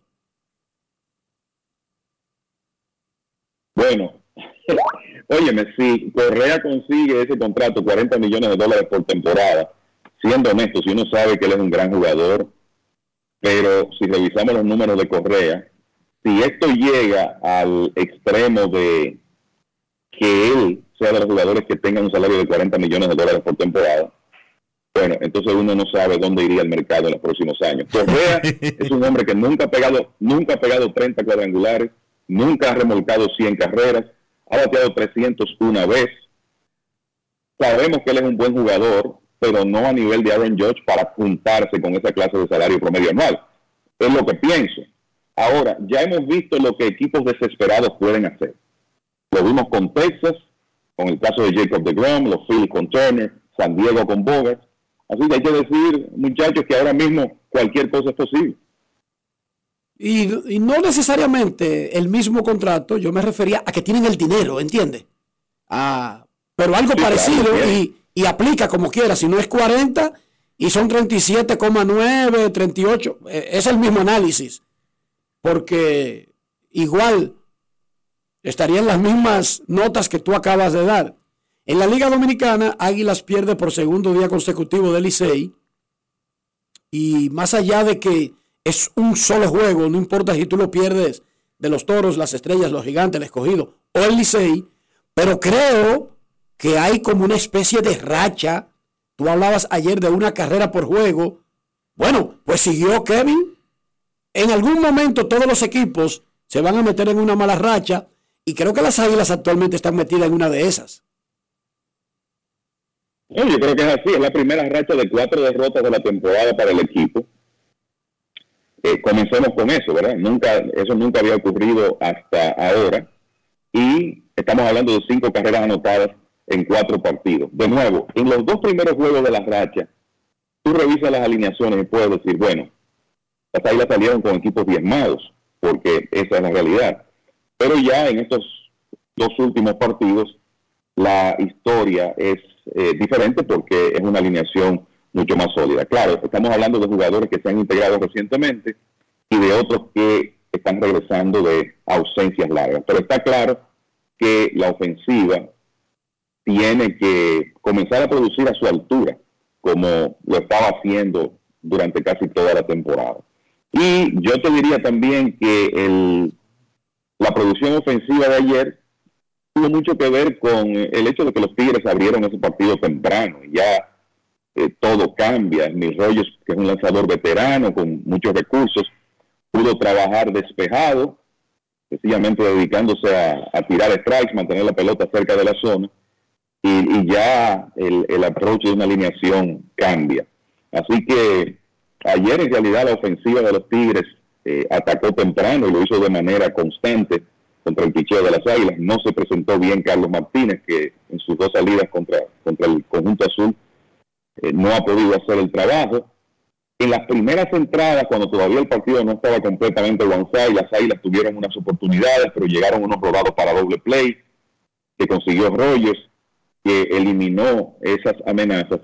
Bueno, óyeme, si Correa consigue ese contrato, 40 millones de dólares por temporada, siendo honesto, si uno sabe que él es un gran jugador, pero si revisamos los números de Correa, si esto llega al extremo de que él sea de los jugadores que tengan un salario de 40 millones de dólares por temporada, bueno, entonces uno no sabe dónde iría el mercado en los próximos años. Correa es un hombre que nunca ha pegado, nunca ha pegado 30 cuadrangulares, nunca ha remolcado 100 carreras, ha bateado 301 vez. Sabemos que él es un buen jugador, pero no a nivel de Aaron Judge para juntarse con esa clase de salario promedio anual. Es lo que pienso. Ahora, ya hemos visto lo que equipos desesperados pueden hacer. Lo vimos con Texas, con el caso de Jacob DeGrom, los Phillies con Turner, San Diego con Bogart. Así que hay que decir, muchachos, que ahora mismo cualquier cosa es posible. Y, y no necesariamente el mismo contrato, yo me refería a que tienen el dinero, ¿entiende? Ah, pero algo Sí, parecido claro, y, y aplica como quiera. Si no es 40 y son 37,9, 38, eh, es el mismo análisis. Porque igual estarían las mismas notas que tú acabas de dar. En la Liga Dominicana, Águilas pierde por segundo día consecutivo del Licey. Y más allá de que es un solo juego, no importa si tú lo pierdes de los toros, las estrellas, los gigantes, el escogido o el Licey, pero creo que hay como una especie de racha. Tú hablabas ayer de una carrera por juego. Bueno, pues siguió Kevin. En algún momento todos los equipos se van a meter en una mala racha y creo que las Águilas actualmente están metidas en una de esas. Yo creo que es así, es la primera racha de cuatro derrotas de la temporada para el equipo. Eh, comencemos con eso, ¿verdad? Nunca, eso nunca había ocurrido hasta ahora. Y estamos hablando de cinco carreras anotadas en cuatro partidos. De nuevo, en los dos primeros juegos de la racha, tú revisas las alineaciones y puedes decir, bueno, las águilas salieron con equipos diezmados, porque esa es la realidad. Pero ya en estos dos últimos partidos, la historia es eh, diferente porque es una alineación mucho más sólida. Claro, estamos hablando de jugadores que se han integrado recientemente y de otros que están regresando de ausencias largas. Pero está claro que la ofensiva tiene que comenzar a producir a su altura, como lo estaba haciendo durante casi toda la temporada. Y yo te diría también que el, la producción ofensiva de ayer tuvo mucho que ver con el hecho de que los Tigres abrieron ese partido temprano. Ya eh, todo cambia. Mil Rogers, que es un lanzador veterano con muchos recursos, pudo trabajar despejado, sencillamente dedicándose a, a tirar strikes, mantener la pelota cerca de la zona, y, y ya el, el de una alineación cambia. Así que ayer en realidad la ofensiva de los Tigres eh, atacó temprano y lo hizo de manera constante contra el picheo de las Águilas. No se presentó bien Carlos Martínez, que en sus dos salidas contra, contra el conjunto azul eh, no ha podido hacer el trabajo. En las primeras entradas, cuando todavía el partido no estaba completamente avanzado y las Águilas tuvieron unas oportunidades, pero llegaron unos rodados para doble play, que consiguió Rogers, que eliminó esas amenazas.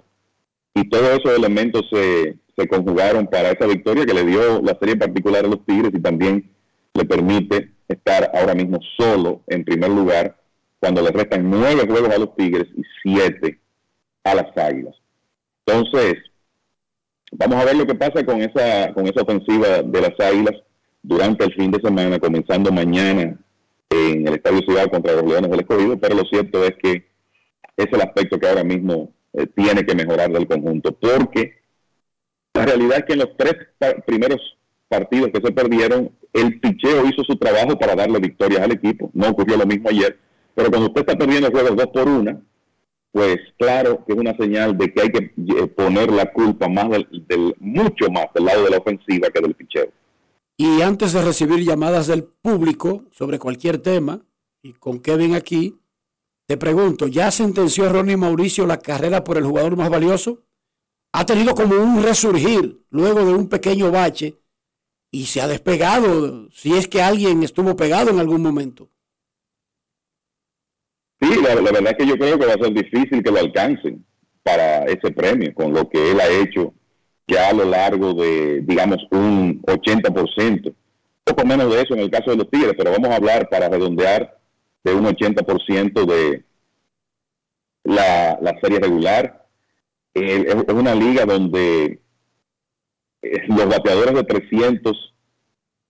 Y todos esos elementos se, se conjugaron para esa victoria que le dio la serie particular a los Tigres y también le permite estar ahora mismo solo en primer lugar cuando le restan nueve juegos a los Tigres y siete a las Águilas. Entonces, vamos a ver lo que pasa con esa, con esa ofensiva de las Águilas durante el fin de semana, comenzando mañana en el Estadio Ciudad contra los Leones del Escogido, pero lo cierto es que es el aspecto que ahora mismo eh, tiene que mejorar del conjunto, porque la realidad es que en los tres primeros partidos que se perdieron, el picheo hizo su trabajo para darle victorias al equipo. No ocurrió lo mismo ayer, pero cuando usted está perdiendo juegos dos por una, pues claro que es una señal de que hay que eh, poner la culpa más del, del- mucho más del lado de la ofensiva que del picheo. Y antes de recibir llamadas del público sobre cualquier tema, y con Kevin aquí, te pregunto, ¿ya sentenció Ronnie Mauricio la carrera por el jugador más valioso? Ha tenido como un resurgir luego de un pequeño bache y se ha despegado, si es que alguien estuvo pegado en algún momento. Sí, la, verdad es que yo creo que va a ser difícil que lo alcancen para ese premio, con lo que él ha hecho ya a lo largo de, digamos, un 80%, poco menos de eso en el caso de los Tigres, pero vamos a hablar para redondear de un 80% de la, la serie regular. Es, una liga donde eh, los bateadores de 300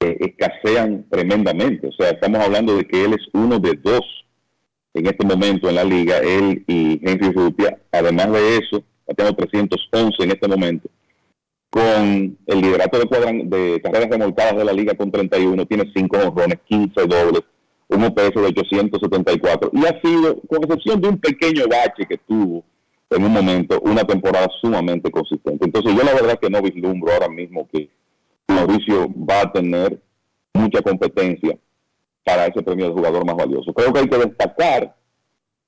eh, escasean tremendamente, o sea, estamos hablando de que él es uno de dos en este momento en la liga, él y Henry Rutia. Además de eso, bateando 311 en este momento. Con el liderato de, de carreras remolcadas de la liga con 31, tiene 5 honrones, 15 dobles, un OPS de 874 y ha sido, con excepción de un pequeño bache que tuvo en un momento, una temporada sumamente consistente. Entonces yo la verdad que no vislumbro ahora mismo que Mauricio va a tener mucha competencia para ese premio de jugador más valioso. Creo que hay que destacar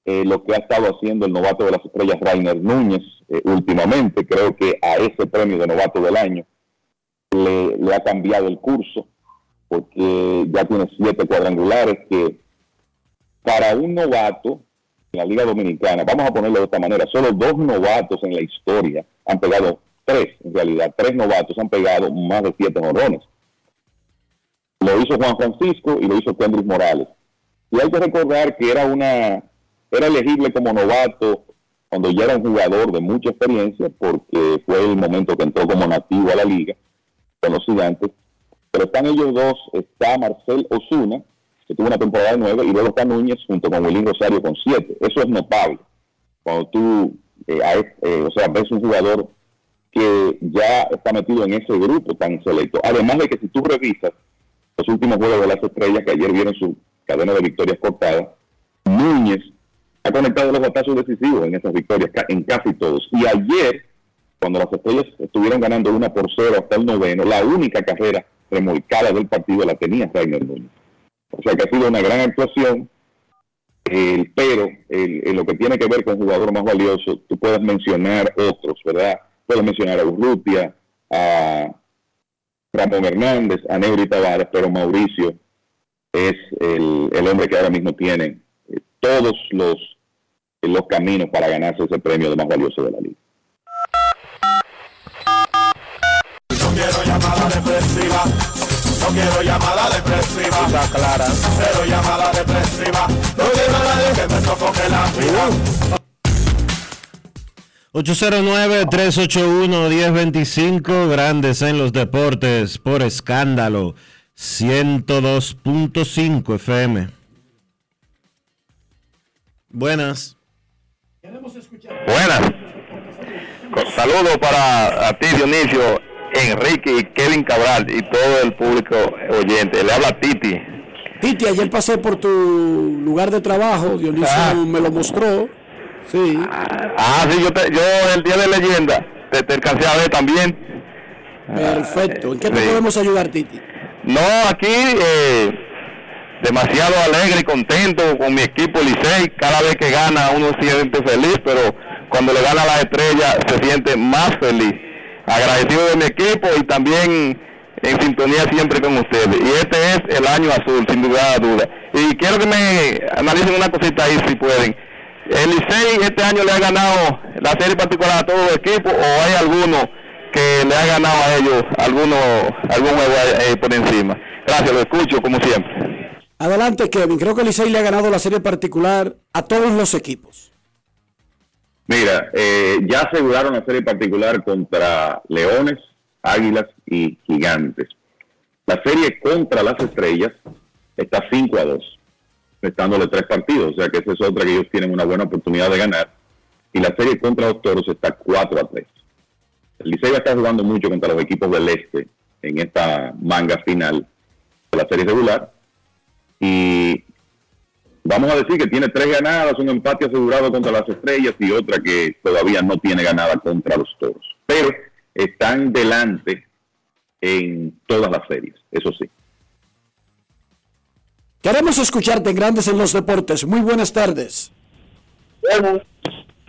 eh, lo que ha estado haciendo el novato de las estrellas Rainer Núñez eh, últimamente. Creo que a ese premio de novato del año le ha cambiado el curso porque ya tiene siete cuadrangulares que para un novato en la Liga Dominicana, vamos a ponerlo de esta manera, solo dos novatos en la historia han pegado, tres en realidad, tres novatos han pegado más de siete jorrones. Lo hizo Juan Francisco y lo hizo Kendrick Morales. Y hay que recordar que era una era elegible como novato cuando ya era un jugador de mucha experiencia, porque fue el momento que entró como nativo a la liga con los gigantes. Pero están ellos dos, está Marcel Osuna, que tuvo una temporada de nueve, y luego está Núñez junto con Wilín Rosario con siete. Eso es notable. Cuando tú, eh, eh, o sea, ves un jugador que ya está metido en ese grupo tan selecto. Además de que si tú revisas los últimos juegos de las estrellas que ayer vieron su cadena de victorias cortada, Núñez ha conectado los batazos decisivos en esas victorias, en casi todos. Y ayer, cuando las estrellas estuvieron ganando una por cero hasta el noveno, la única carrera remolcada del partido la tenía Rainer Núñez. O sea que ha sido una gran actuación, el- pero el- en lo que tiene que ver con jugador más valioso, tú puedes mencionar otros, ¿verdad? Puedes mencionar a Urrutia, a Ramón Hernández, a Neuri Tavares, pero Mauricio es el, el hombre que ahora mismo tiene eh, todos los, los caminos para ganarse ese premio de más valioso de la liga. Llamada depresiva. No quiero llamada depresiva. Está clara. Cero llamada depresiva. No quiero a nadie que me sofoque la vida. 809-381-1025, grandes en los deportes, por escándalo, 102.5 FM. Buenas. Buenas. Saludos para a ti, Dionisio, Enrique y Kevin Cabral y todo el público oyente. Le habla Titi. Titi, ayer pasé por tu lugar de trabajo, Dionisio me lo mostró. Sí. Ah, sí, yo, te- yo el día de leyenda te, te alcancé a ver también. Perfecto. ¿En qué te Sí. podemos ayudar, Titi? No, aquí eh, demasiado alegre y contento con mi equipo Licey. Cada vez que gana uno se siente feliz, pero cuando le gana la estrella se siente más feliz. Agradecido de mi equipo y también en sintonía siempre con ustedes. Y este es el año azul, sin duda duda. Y quiero que me analicen una cosita ahí si pueden. ¿El Licey este año le ha ganado la serie particular a todos los equipos o hay alguno que le ha ganado a ellos alguno, algún juego eh, por encima? Gracias, lo escucho como siempre. Adelante, Kevin. Creo que el Licey le ha ganado la serie particular a todos los equipos. Mira, eh, ya aseguraron la serie particular contra Leones, Águilas y Gigantes. La serie contra las Estrellas está 5 a 2, restándole tres partidos, o sea que esa es otra que ellos tienen una buena oportunidad de ganar. Y la serie contra los Toros está 4 a 3. El Licey estar jugando mucho contra los equipos del Este en esta manga final de la serie regular. Y vamos a decir que tiene tres ganadas, un empate asegurado contra las estrellas y otra que todavía no tiene ganada contra los toros. Pero están delante en todas las series, eso sí. Queremos escucharte en Grandes en los Deportes. Muy buenas tardes.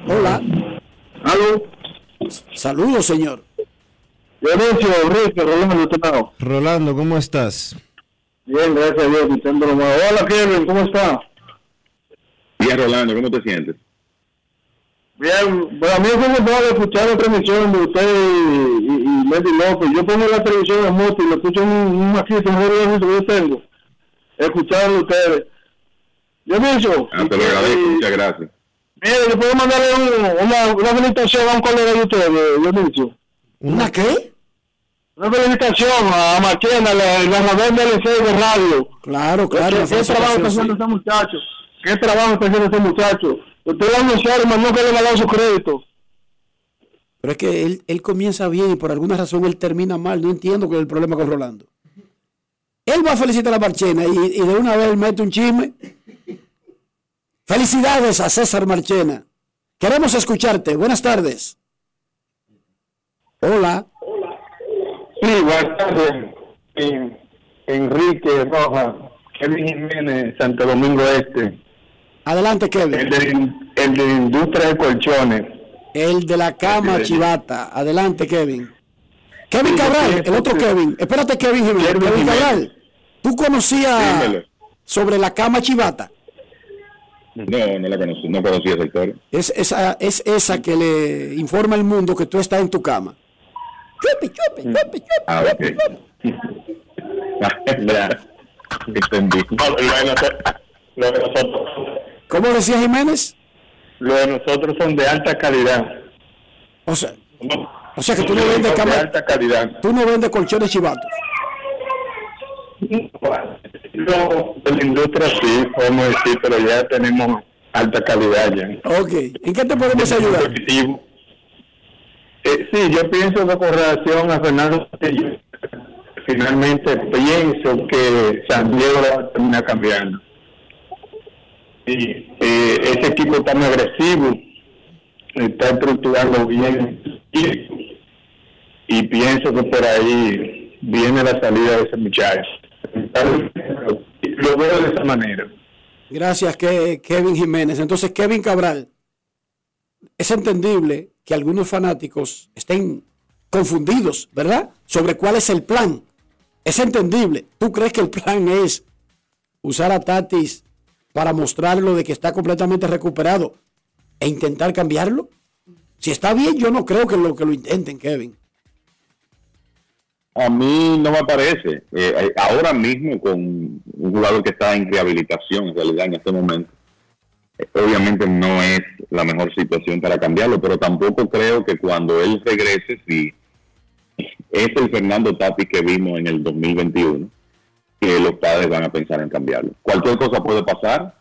Hola. ¿Aló? Saludos, señor. Dionisio, Enrique, Rolando. Rolando, ¿cómo estás? Bien, gracias a Dios. Hola, Kevin, ¿cómo está? Bien, Rolando, ¿cómo te sientes? Bien, para mí fue muy bueno escuchar la transmisión de usted y, y, y Leslie López. Yo pongo la televisión en moto y lo escucho en un, un maquito, un que yo tengo. Escuchando a ustedes. Dionisio. Ah, te lo agradezco, muchas gracias. Mire, yo puedo mandarle un- una, una felicitación a un colega de ustedes, Dionisio. ¿Una qué? Una felicitación a Machena, la, la del de radio. Claro, claro. ¿Qué, qué trabajo está haciendo este muchacho? ¿Qué trabajo está haciendo este muchacho? Usted lo anunciaron, más no que le ha dado su crédito. Pero es que él, él comienza bien y por alguna razón él termina mal. No entiendo cuál es el problema con Rolando. Él va a felicitar a Marchena y, y de una vez mete un chisme. Felicidades a César Marchena. Queremos escucharte. Buenas tardes. Hola. Sí, buenas tardes. En- Enrique Rojas, Kevin Jiménez, Santo Domingo Este. Adelante, Kevin. El de, el de Industria de Colchones. El de la cama chivata. Adelante, Kevin. Kevin Cabral, el otro Kevin. Espérate, Kevin Jiménez. Kevin. Cabral, ¿tú conocías Dímelo. sobre la cama chivata? No, no la conocí, no conocía esa historia. Es esa, es esa que le informa al mundo que tú estás en tu cama. Chupi, chupi, chupi, chupi, Ah, entendí. No, lo de nosotros, ¿Cómo decía Jiménez? lo de nosotros son de alta calidad. O sea, o sea que tú no vendes de alta calidad. tú no vendes colchones chivatos. No, de la industria sí, podemos decir, pero ya tenemos alta calidad ya. Ok, ¿en qué te podemos ayudar? Eh, sí, yo pienso que con relación a Fernando Castillo, finalmente pienso que San Diego va a terminar cambiando. Eh, ese equipo muy agresivo, está estructurando bien y, pienso que por ahí viene la salida de ese muchacho. Lo veo de esa manera. Gracias, Kevin Jiménez. Entonces, Kevin Cabral, es entendible que algunos fanáticos estén confundidos, ¿verdad? Sobre cuál es el plan. Es entendible. ¿Tú crees que el plan es usar a Tatis para mostrarlo de que está completamente recuperado e intentar cambiarlo? Si está bien, yo no creo que lo, que lo intenten, Kevin. A mí no me parece. Eh, eh, ahora mismo con un jugador que está en rehabilitación en realidad en este momento, eh, obviamente no es la mejor situación para cambiarlo, pero tampoco creo que cuando él regrese, si es el Fernando Tati que vimos en el 2021, que los padres van a pensar en cambiarlo. Cualquier cosa puede pasar.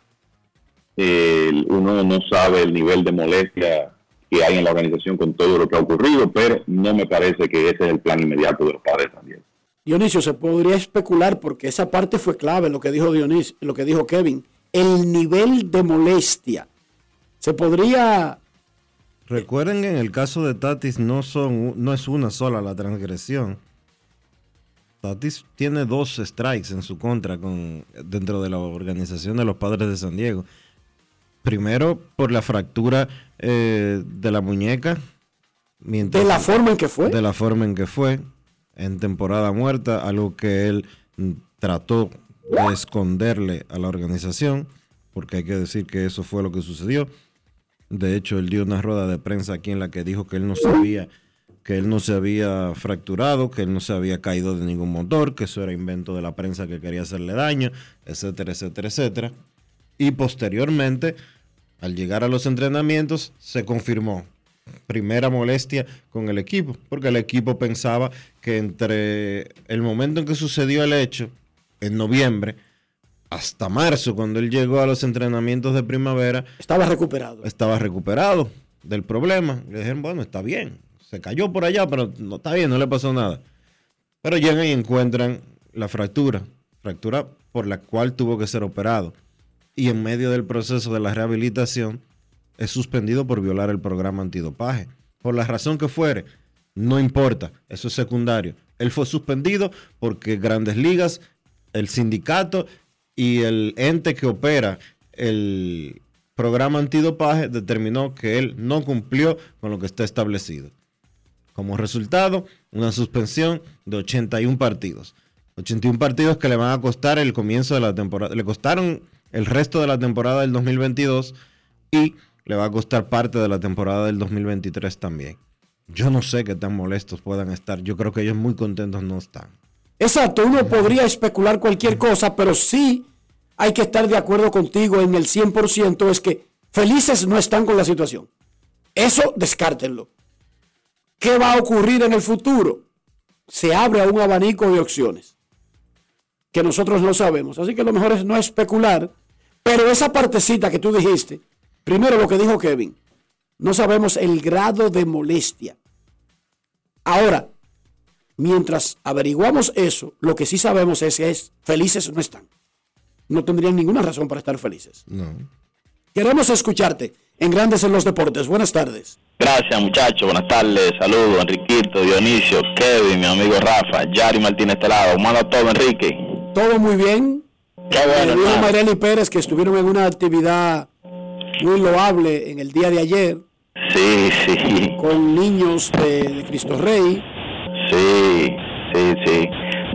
Eh, uno no sabe el nivel de molestia que hay en la organización con todo lo que ha ocurrido, pero no me parece que ese es el plan inmediato de los padres también. Dionisio, se podría especular porque esa parte fue clave, lo que dijo Dionisio, lo que dijo Kevin. El nivel de molestia. Se podría Recuerden que en el caso de Tatis no, son, no es una sola la transgresión. Tatis tiene dos strikes en su contra con, dentro de la organización de los padres de San Diego. Primero por la fractura eh, de la muñeca. mientras- de la forma en que fue. de la forma en que fue en temporada muerta, algo que él mm, trató de esconderle a la organización, porque hay que decir que eso fue lo que sucedió. De hecho, él dio una rueda de prensa aquí en la que dijo que él no sabía que él no se había fracturado, que él no se había caído de ningún motor, que eso era invento de la prensa que quería hacerle daño, etcétera, etcétera, etcétera. Y posteriormente, al llegar a los entrenamientos, se confirmó primera molestia con el equipo, porque el equipo pensaba que entre el momento en que sucedió el hecho, en noviembre, hasta marzo, cuando él llegó a los entrenamientos de primavera, estaba recuperado. Estaba recuperado del problema. Le dijeron, bueno, está bien, se cayó por allá, pero no está bien, no le pasó nada. Pero llegan y encuentran la fractura, fractura por la cual tuvo que ser operado. Y en medio del proceso de la rehabilitación, es suspendido por violar el programa antidopaje. Por la razón que fuere, no importa, eso es secundario. Él fue suspendido porque Grandes Ligas, el sindicato y el ente que opera el programa antidopaje determinó que él no cumplió con lo que está establecido. Como resultado, una suspensión de 81 partidos. 81 partidos que le van a costar el comienzo de la temporada. Le costaron el resto de la temporada del 2022 y le va a costar parte de la temporada del 2023 también. Yo no sé qué tan molestos puedan estar. Yo creo que ellos muy contentos no están. Exacto, uno podría especular cualquier cosa, pero sí hay que estar de acuerdo contigo en el 100%, es que felices no están con la situación. Eso descártenlo. ¿Qué va a ocurrir en el futuro? Se abre a un abanico de opciones que nosotros no sabemos. Así que lo mejor es no especular, pero esa partecita que tú dijiste, primero lo que dijo Kevin, no sabemos el grado de molestia. Ahora, mientras averiguamos eso, lo que sí sabemos es que es, felices no están. No tendrían ninguna razón para estar felices. No. Queremos escucharte en Grandes en los Deportes. Buenas tardes. Gracias, muchachos. Buenas tardes. Saludos, Enriquito, Dionisio, Kevin, mi amigo Rafa, Yari Martínez Telado. Manda todo, Enrique. Todo muy bien. Qué bueno, a hermano. Mayreli Pérez, que estuvieron en una actividad muy loable en el día de ayer Sí, sí, con niños de, de Cristo Rey. sí, sí, sí.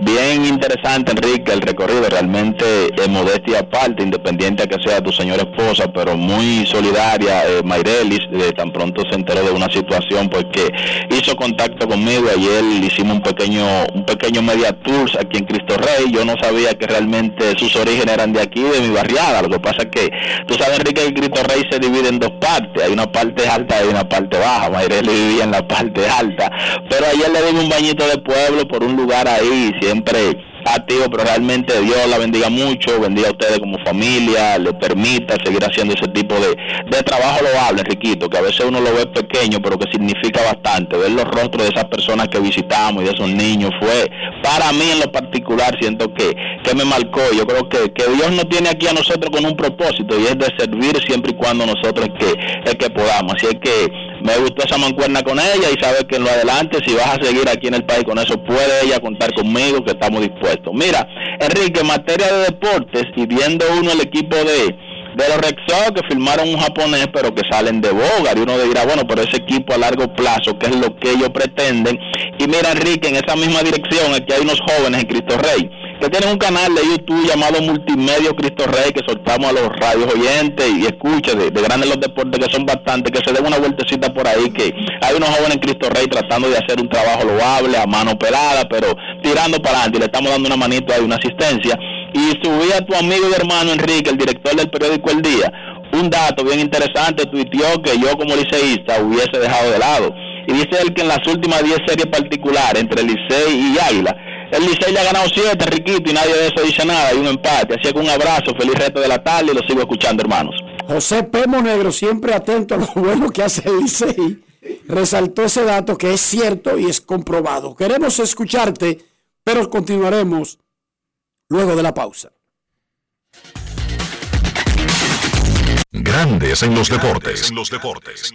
Bien interesante, Enrique, el recorrido. Realmente, eh, modestia aparte, independiente a que sea tu señora esposa, pero muy solidaria, eh, Mayrelis, tan pronto se enteró de una situación porque hizo contacto conmigo. Ayer hicimos un pequeño un pequeño media tours aquí en Cristo Rey. Yo no sabía que realmente sus orígenes eran de aquí, de mi barriada. Lo que pasa es que, tú sabes, Enrique, que Cristo Rey se divide en dos partes. Hay una parte alta y una parte baja. Mayrelis vivía en la parte alta. Pero ayer le dimos un bañito de pueblo por un lugar ahí, siempre activo, pero realmente Dios la bendiga mucho, bendiga a ustedes como familia, le permita seguir haciendo ese tipo de, de trabajo loable, Enriquito, que a veces uno lo ve pequeño, pero que significa bastante. Ver los rostros de esas personas que visitamos y de esos niños fue, para mí en lo particular, siento que, que me marcó. Yo creo que, que Dios nos tiene aquí a nosotros con un propósito y es de servir siempre y cuando nosotros que, es que podamos. Así es que me gustó esa mancuerna con ella y sabes que en lo adelante, si vas a seguir aquí en el país con eso, puede ella contar conmigo, que estamos dispuestos. Mira, Enrique, en materia de deportes y viendo uno el equipo de, de los Red que firmaron un japonés pero que salen de Bogar y uno dirá bueno pero ese equipo a largo plazo que es lo que ellos pretenden y mira Enrique en esa misma dirección aquí hay unos jóvenes en Cristo Rey que tienen un canal de YouTube llamado Multimedio Cristo Rey que soltamos a los radios oyentes y escucha de, de grandes los deportes que son bastantes que se den una vueltecita por ahí que hay unos jóvenes en Cristo Rey tratando de hacer un trabajo loable a mano pelada pero tirando para adelante y le estamos dando una manito ahí una asistencia y subí a tu amigo y hermano Enrique, el director del periódico El Día, un dato bien interesante, tuiteó que yo como liceísta hubiese dejado de lado. Y dice él que en las últimas 10 series particulares entre Licey y Águila, el Licey le ha ganado 7, Riquito, y nadie de eso dice nada, hay un empate. Así que un abrazo, feliz resto de la tarde y lo sigo escuchando, hermanos. José Pemo Negro, siempre atento a lo bueno que hace el Licey, resaltó ese dato que es cierto y es comprobado. Queremos escucharte, pero continuaremos luego de la pausa. Grandes en los deportes. En los deportes.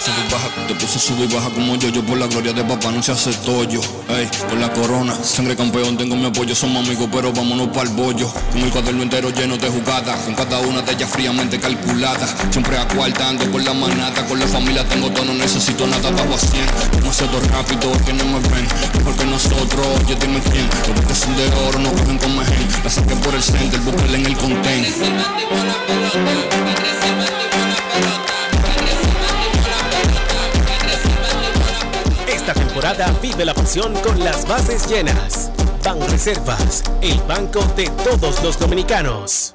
Sube y baja, te puse sube y baja como yo, yo por la gloria de papá no se hace tollo. Ey, por la corona, sangre campeón, tengo mi apoyo, somos amigos, pero vámonos para el bollo. Con el cuaderno entero lleno de jugadas, con cada una de ellas fríamente calculada. Siempre acuartando con la manata, con la familia tengo todo, no necesito nada, bajo a 100. Demasiado rápido, que no me ven, porque nosotros, oye, dime quién. Los que son de oro no cogen con mejen, la saqué por el center, búsquela en el content. Esta temporada vive la pasión con las bases llenas. Ban Reservas, el banco de todos los dominicanos.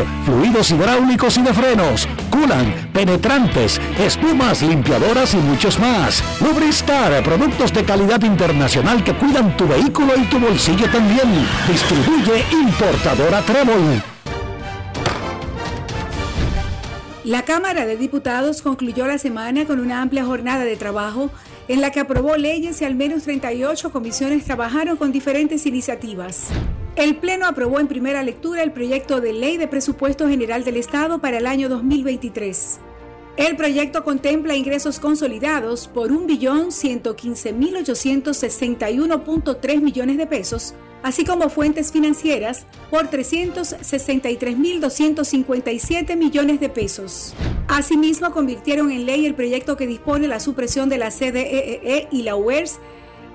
fluidos hidráulicos y de frenos, culan, penetrantes, espumas, limpiadoras y muchos más. Lubristar, productos de calidad internacional que cuidan tu vehículo y tu bolsillo también. Distribuye importadora Trébol. La Cámara de Diputados concluyó la semana con una amplia jornada de trabajo en la que aprobó leyes y al menos 38 comisiones trabajaron con diferentes iniciativas. El Pleno aprobó en primera lectura el proyecto de ley de presupuesto general del Estado para el año 2023. El proyecto contempla ingresos consolidados por 1.115.861.3 millones de pesos, así como fuentes financieras por 363.257 millones de pesos. Asimismo, convirtieron en ley el proyecto que dispone la supresión de la CDEE y la UERS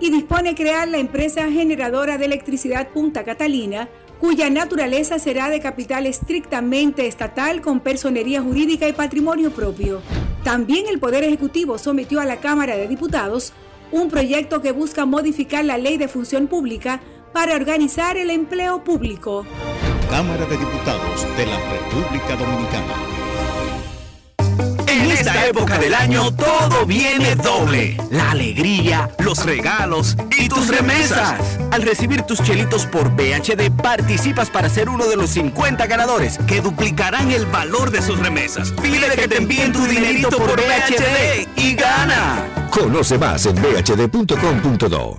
y dispone crear la empresa generadora de electricidad Punta Catalina, cuya naturaleza será de capital estrictamente estatal con personería jurídica y patrimonio propio. También el Poder Ejecutivo sometió a la Cámara de Diputados un proyecto que busca modificar la ley de función pública para organizar el empleo público. Cámara de Diputados de la República Dominicana. En esta época del año todo viene doble. La alegría, los regalos y tus remesas. Al recibir tus chelitos por BHD participas para ser uno de los 50 ganadores que duplicarán el valor de sus remesas. Pide que te envíen tu dinerito por BHD y gana. Conoce más en bhd.com.do.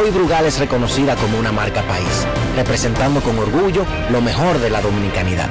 Hoy Brugal es reconocida como una marca país, representando con orgullo lo mejor de la dominicanidad.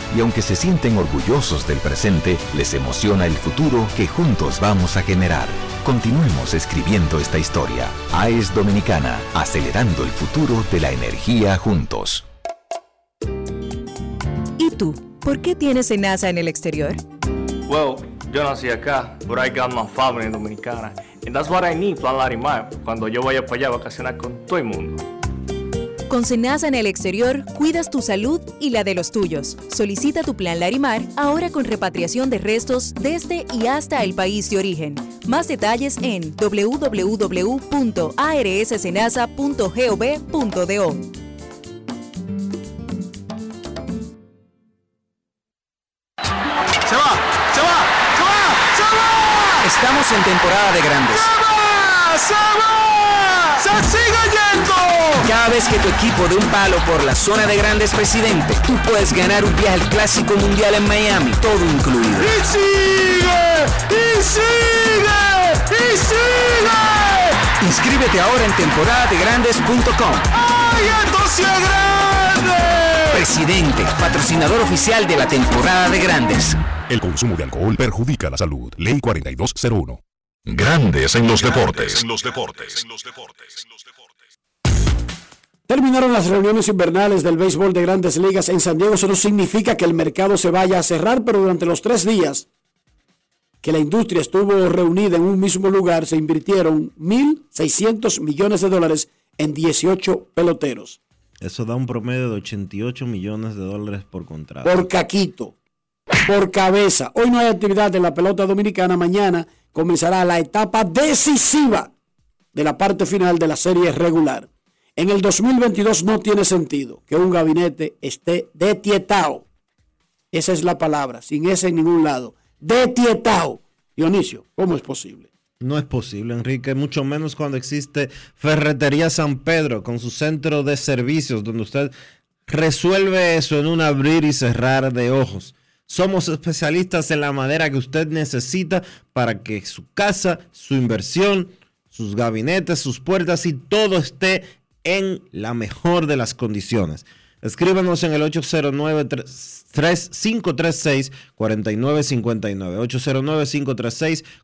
Y aunque se sienten orgullosos del presente, les emociona el futuro que juntos vamos a generar. Continuemos escribiendo esta historia. AES Dominicana, acelerando el futuro de la energía juntos. ¿Y tú? ¿Por qué tienes NASA en el exterior? Well, yo nací acá, but I got my family dominicana. And that's what I need, Plan Larimar, cuando yo vaya para allá a vacacionar con todo el mundo. Con Senasa en el exterior, cuidas tu salud y la de los tuyos. Solicita tu plan Larimar ahora con repatriación de restos desde y hasta el país de origen. Más detalles en www.arssenasa.gov.do. ¡Se va! ¡Se va! ¡Se va! ¡Se va! Estamos en temporada de grandes. ¡Se va! Vez que tu equipo dé un palo por la zona de grandes presidente, tú puedes ganar un viaje al Clásico Mundial en Miami, todo incluido. ¡Y sigue! ¡Y sigue! ¡Y sigue! Inscríbete ahora en temporadadegrandes.com. ¡Ay, esto sí es grande! Presidente, patrocinador oficial de la temporada de grandes. El consumo de alcohol perjudica la salud. Ley 4201. Grandes en los deportes. En los deportes. Terminaron las reuniones invernales del béisbol de grandes ligas en San Diego. Eso no significa que el mercado se vaya a cerrar, pero durante los tres días que la industria estuvo reunida en un mismo lugar, se invirtieron 1.600 millones de dólares en 18 peloteros. Eso da un promedio de 88 millones de dólares por contrato. Por caquito, por cabeza. Hoy no hay actividad en la pelota dominicana. Mañana comenzará la etapa decisiva de la parte final de la serie regular. En el 2022 no tiene sentido que un gabinete esté detietado. Esa es la palabra, sin ese en ningún lado. Detietado. Dionisio, ¿cómo es posible? No es posible, Enrique, mucho menos cuando existe Ferretería San Pedro con su centro de servicios, donde usted resuelve eso en un abrir y cerrar de ojos. Somos especialistas en la madera que usted necesita para que su casa, su inversión, sus gabinetes, sus puertas y todo esté en la mejor de las condiciones. Escríbanos en el 809-536-4959.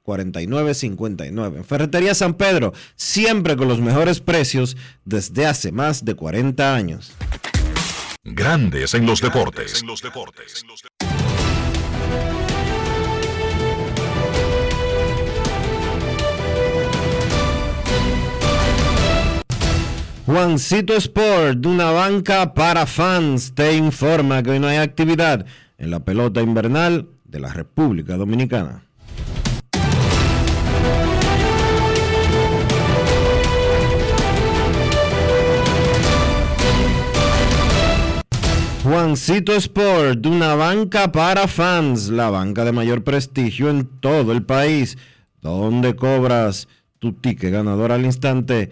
809-536-4959. En Ferretería San Pedro, siempre con los mejores precios desde hace más de 40 años. Grandes en los deportes. En los deportes. Juancito Sport, una banca para fans, te informa que hoy no hay actividad en la pelota invernal de la República Dominicana. Juancito Sport, una banca para fans, la banca de mayor prestigio en todo el país, donde cobras tu ticket ganador al instante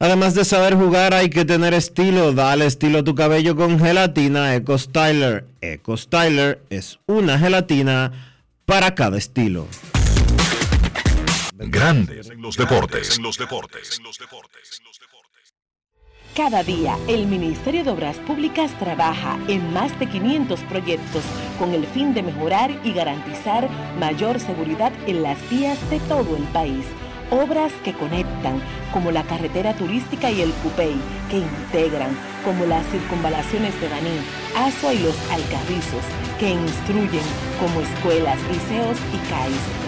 Además de saber jugar, hay que tener estilo. Dale estilo a tu cabello con gelatina Eco Styler. Eco Styler es una gelatina para cada estilo. Grandes en los deportes. Cada día, el Ministerio de Obras Públicas trabaja en más de 500 proyectos con el fin de mejorar y garantizar mayor seguridad en las vías de todo el país. Obras que conectan, como la carretera turística y el Cupey, que integran, como las circunvalaciones de Baní, Asua y los Alcarrizos, que instruyen, como escuelas, liceos y CAIS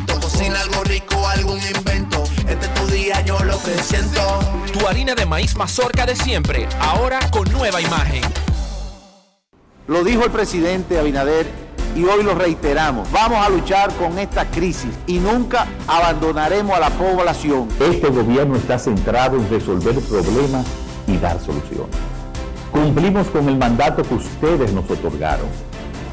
cocina algo rico, algún invento. Este es tu día, yo lo que siento. Tu harina de maíz mazorca de siempre, ahora con nueva imagen. Lo dijo el presidente Abinader y hoy lo reiteramos. Vamos a luchar con esta crisis y nunca abandonaremos a la población. Este gobierno está centrado en resolver problemas y dar soluciones. Cumplimos con el mandato que ustedes nos otorgaron.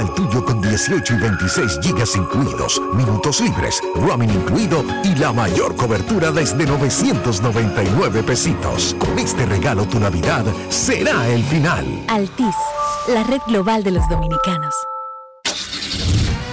El tuyo con 18 y 26 gigas incluidos, minutos libres, roaming incluido y la mayor cobertura desde 999 pesitos. Con este regalo tu Navidad será el final. Altis, la red global de los dominicanos.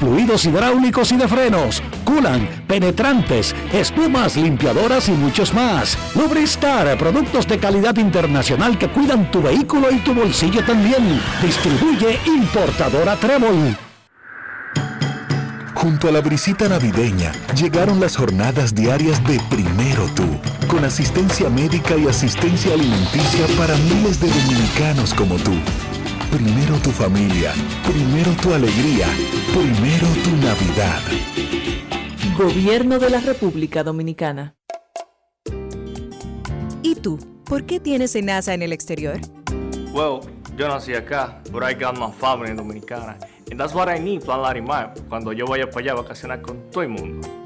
fluidos hidráulicos y de frenos, culan, penetrantes, espumas, limpiadoras y muchos más. Lubristar, productos de calidad internacional que cuidan tu vehículo y tu bolsillo también. Distribuye importadora Trébol. Junto a la brisita navideña llegaron las jornadas diarias de Primero Tú, con asistencia médica y asistencia alimenticia para miles de dominicanos como tú. Primero tu familia, primero tu alegría, primero tu Navidad. Gobierno de la República Dominicana. ¿Y tú? ¿Por qué tienes NASA en el exterior? Well, yo nací acá, but I got my family dominicana. And that's what I need, Plan Larimar, cuando yo vaya para allá a vacacionar con todo el mundo.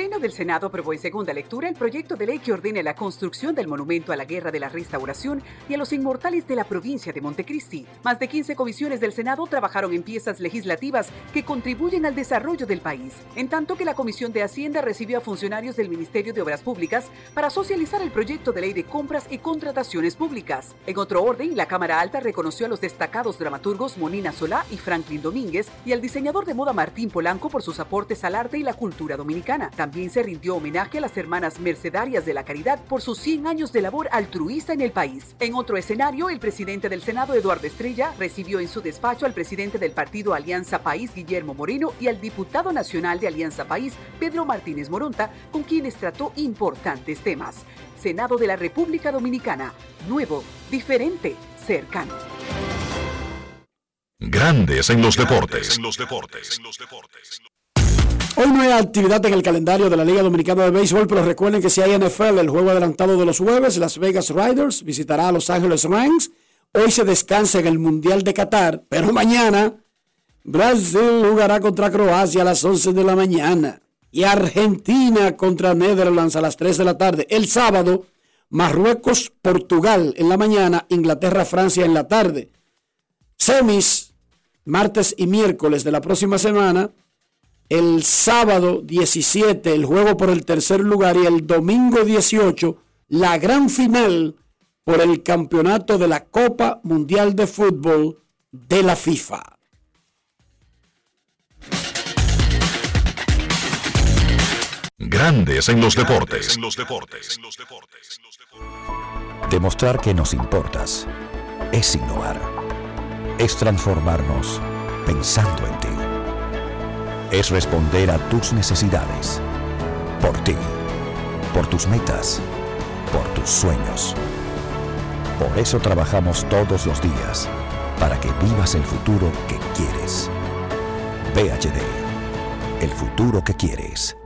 Pleno del Senado aprobó en segunda lectura el proyecto de ley que ordena la construcción del monumento a la Guerra de la Restauración y a los inmortales de la provincia de Montecristi. Más de 15 comisiones del Senado trabajaron en piezas legislativas que contribuyen al desarrollo del país, en tanto que la Comisión de Hacienda recibió a funcionarios del Ministerio de Obras Públicas para socializar el proyecto de ley de compras y contrataciones públicas. En otro orden, la Cámara Alta reconoció a los destacados dramaturgos Monina Solá y Franklin Domínguez y al diseñador de moda Martín Polanco por sus aportes al arte y la cultura dominicana. También se rindió homenaje a las hermanas mercedarias de la caridad por sus 100 años de labor altruista en el país. En otro escenario, el presidente del Senado, Eduardo Estrella, recibió en su despacho al presidente del partido Alianza País, Guillermo Moreno, y al diputado nacional de Alianza País, Pedro Martínez Moronta, con quienes trató importantes temas. Senado de la República Dominicana, nuevo, diferente, cercano. Grandes en los deportes. En los deportes. Hoy no hay actividad en el calendario de la Liga Dominicana de Béisbol, pero recuerden que si hay NFL, el juego adelantado de los jueves, Las Vegas Riders visitará a Los Ángeles Rams. Hoy se descansa en el Mundial de Qatar, pero mañana Brasil jugará contra Croacia a las 11 de la mañana y Argentina contra Netherlands a las 3 de la tarde. El sábado, Marruecos, Portugal en la mañana, Inglaterra, Francia en la tarde. Semis, martes y miércoles de la próxima semana. El sábado 17, el juego por el tercer lugar y el domingo 18, la gran final por el campeonato de la Copa Mundial de Fútbol de la FIFA. Grandes en los deportes. En los deportes. Demostrar que nos importas es innovar. Es transformarnos pensando en ti. Es responder a tus necesidades. Por ti. Por tus metas. Por tus sueños. Por eso trabajamos todos los días. Para que vivas el futuro que quieres. PHD. El futuro que quieres.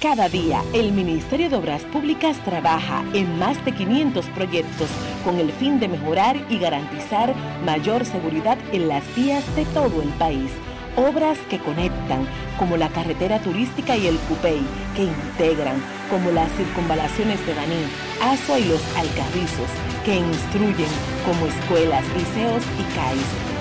Cada día, el Ministerio de Obras Públicas trabaja en más de 500 proyectos con el fin de mejorar y garantizar mayor seguridad en las vías de todo el país. Obras que conectan, como la carretera turística y el Cupey, que integran, como las circunvalaciones de Baní, Asua y los Alcarrizos, que instruyen, como escuelas, liceos y CAIS.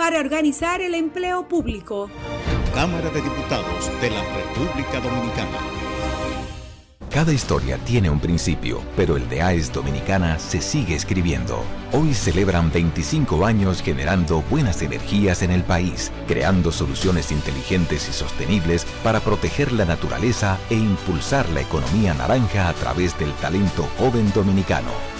para organizar el empleo público. Cámara de Diputados de la República Dominicana. Cada historia tiene un principio, pero el de AES Dominicana se sigue escribiendo. Hoy celebran 25 años generando buenas energías en el país, creando soluciones inteligentes y sostenibles para proteger la naturaleza e impulsar la economía naranja a través del talento joven dominicano.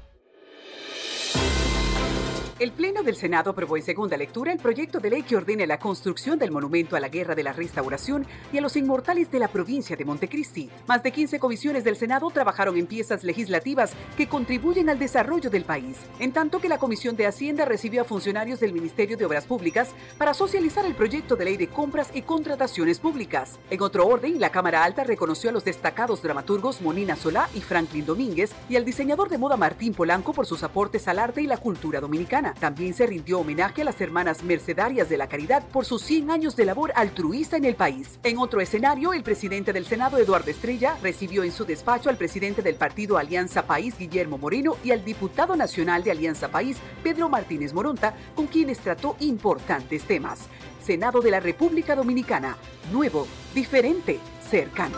El Pleno del Senado aprobó en segunda lectura el proyecto de ley que ordena la construcción del monumento a la Guerra de la Restauración y a los inmortales de la provincia de Montecristi. Más de 15 comisiones del Senado trabajaron en piezas legislativas que contribuyen al desarrollo del país, en tanto que la Comisión de Hacienda recibió a funcionarios del Ministerio de Obras Públicas para socializar el proyecto de ley de compras y contrataciones públicas. En otro orden, la Cámara Alta reconoció a los destacados dramaturgos Monina Solá y Franklin Domínguez y al diseñador de moda Martín Polanco por sus aportes al arte y la cultura dominicana. También se rindió homenaje a las hermanas mercedarias de la caridad por sus 100 años de labor altruista en el país. En otro escenario, el presidente del Senado, Eduardo Estrella, recibió en su despacho al presidente del partido Alianza País, Guillermo Moreno, y al diputado nacional de Alianza País, Pedro Martínez Moronta, con quienes trató importantes temas. Senado de la República Dominicana, nuevo, diferente, cercano.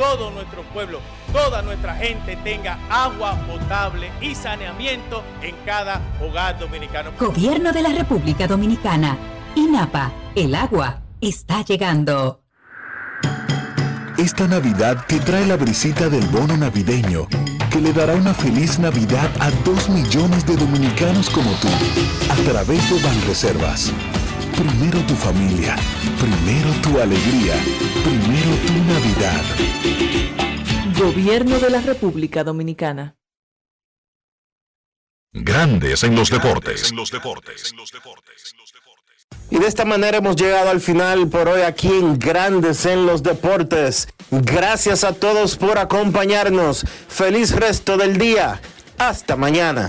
todo nuestro pueblo, toda nuestra gente tenga agua potable y saneamiento en cada hogar dominicano. Gobierno de la República Dominicana. INAPA, el agua está llegando. Esta Navidad te trae la brisita del bono navideño, que le dará una feliz Navidad a dos millones de dominicanos como tú, a través de Banreservas. Primero tu familia, primero tu alegría, primero tu Navidad. Gobierno de la República Dominicana. Grandes en los deportes. Y de esta manera hemos llegado al final por hoy aquí en Grandes en los Deportes. Gracias a todos por acompañarnos. Feliz resto del día. Hasta mañana.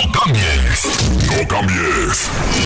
No cambies. No cambies.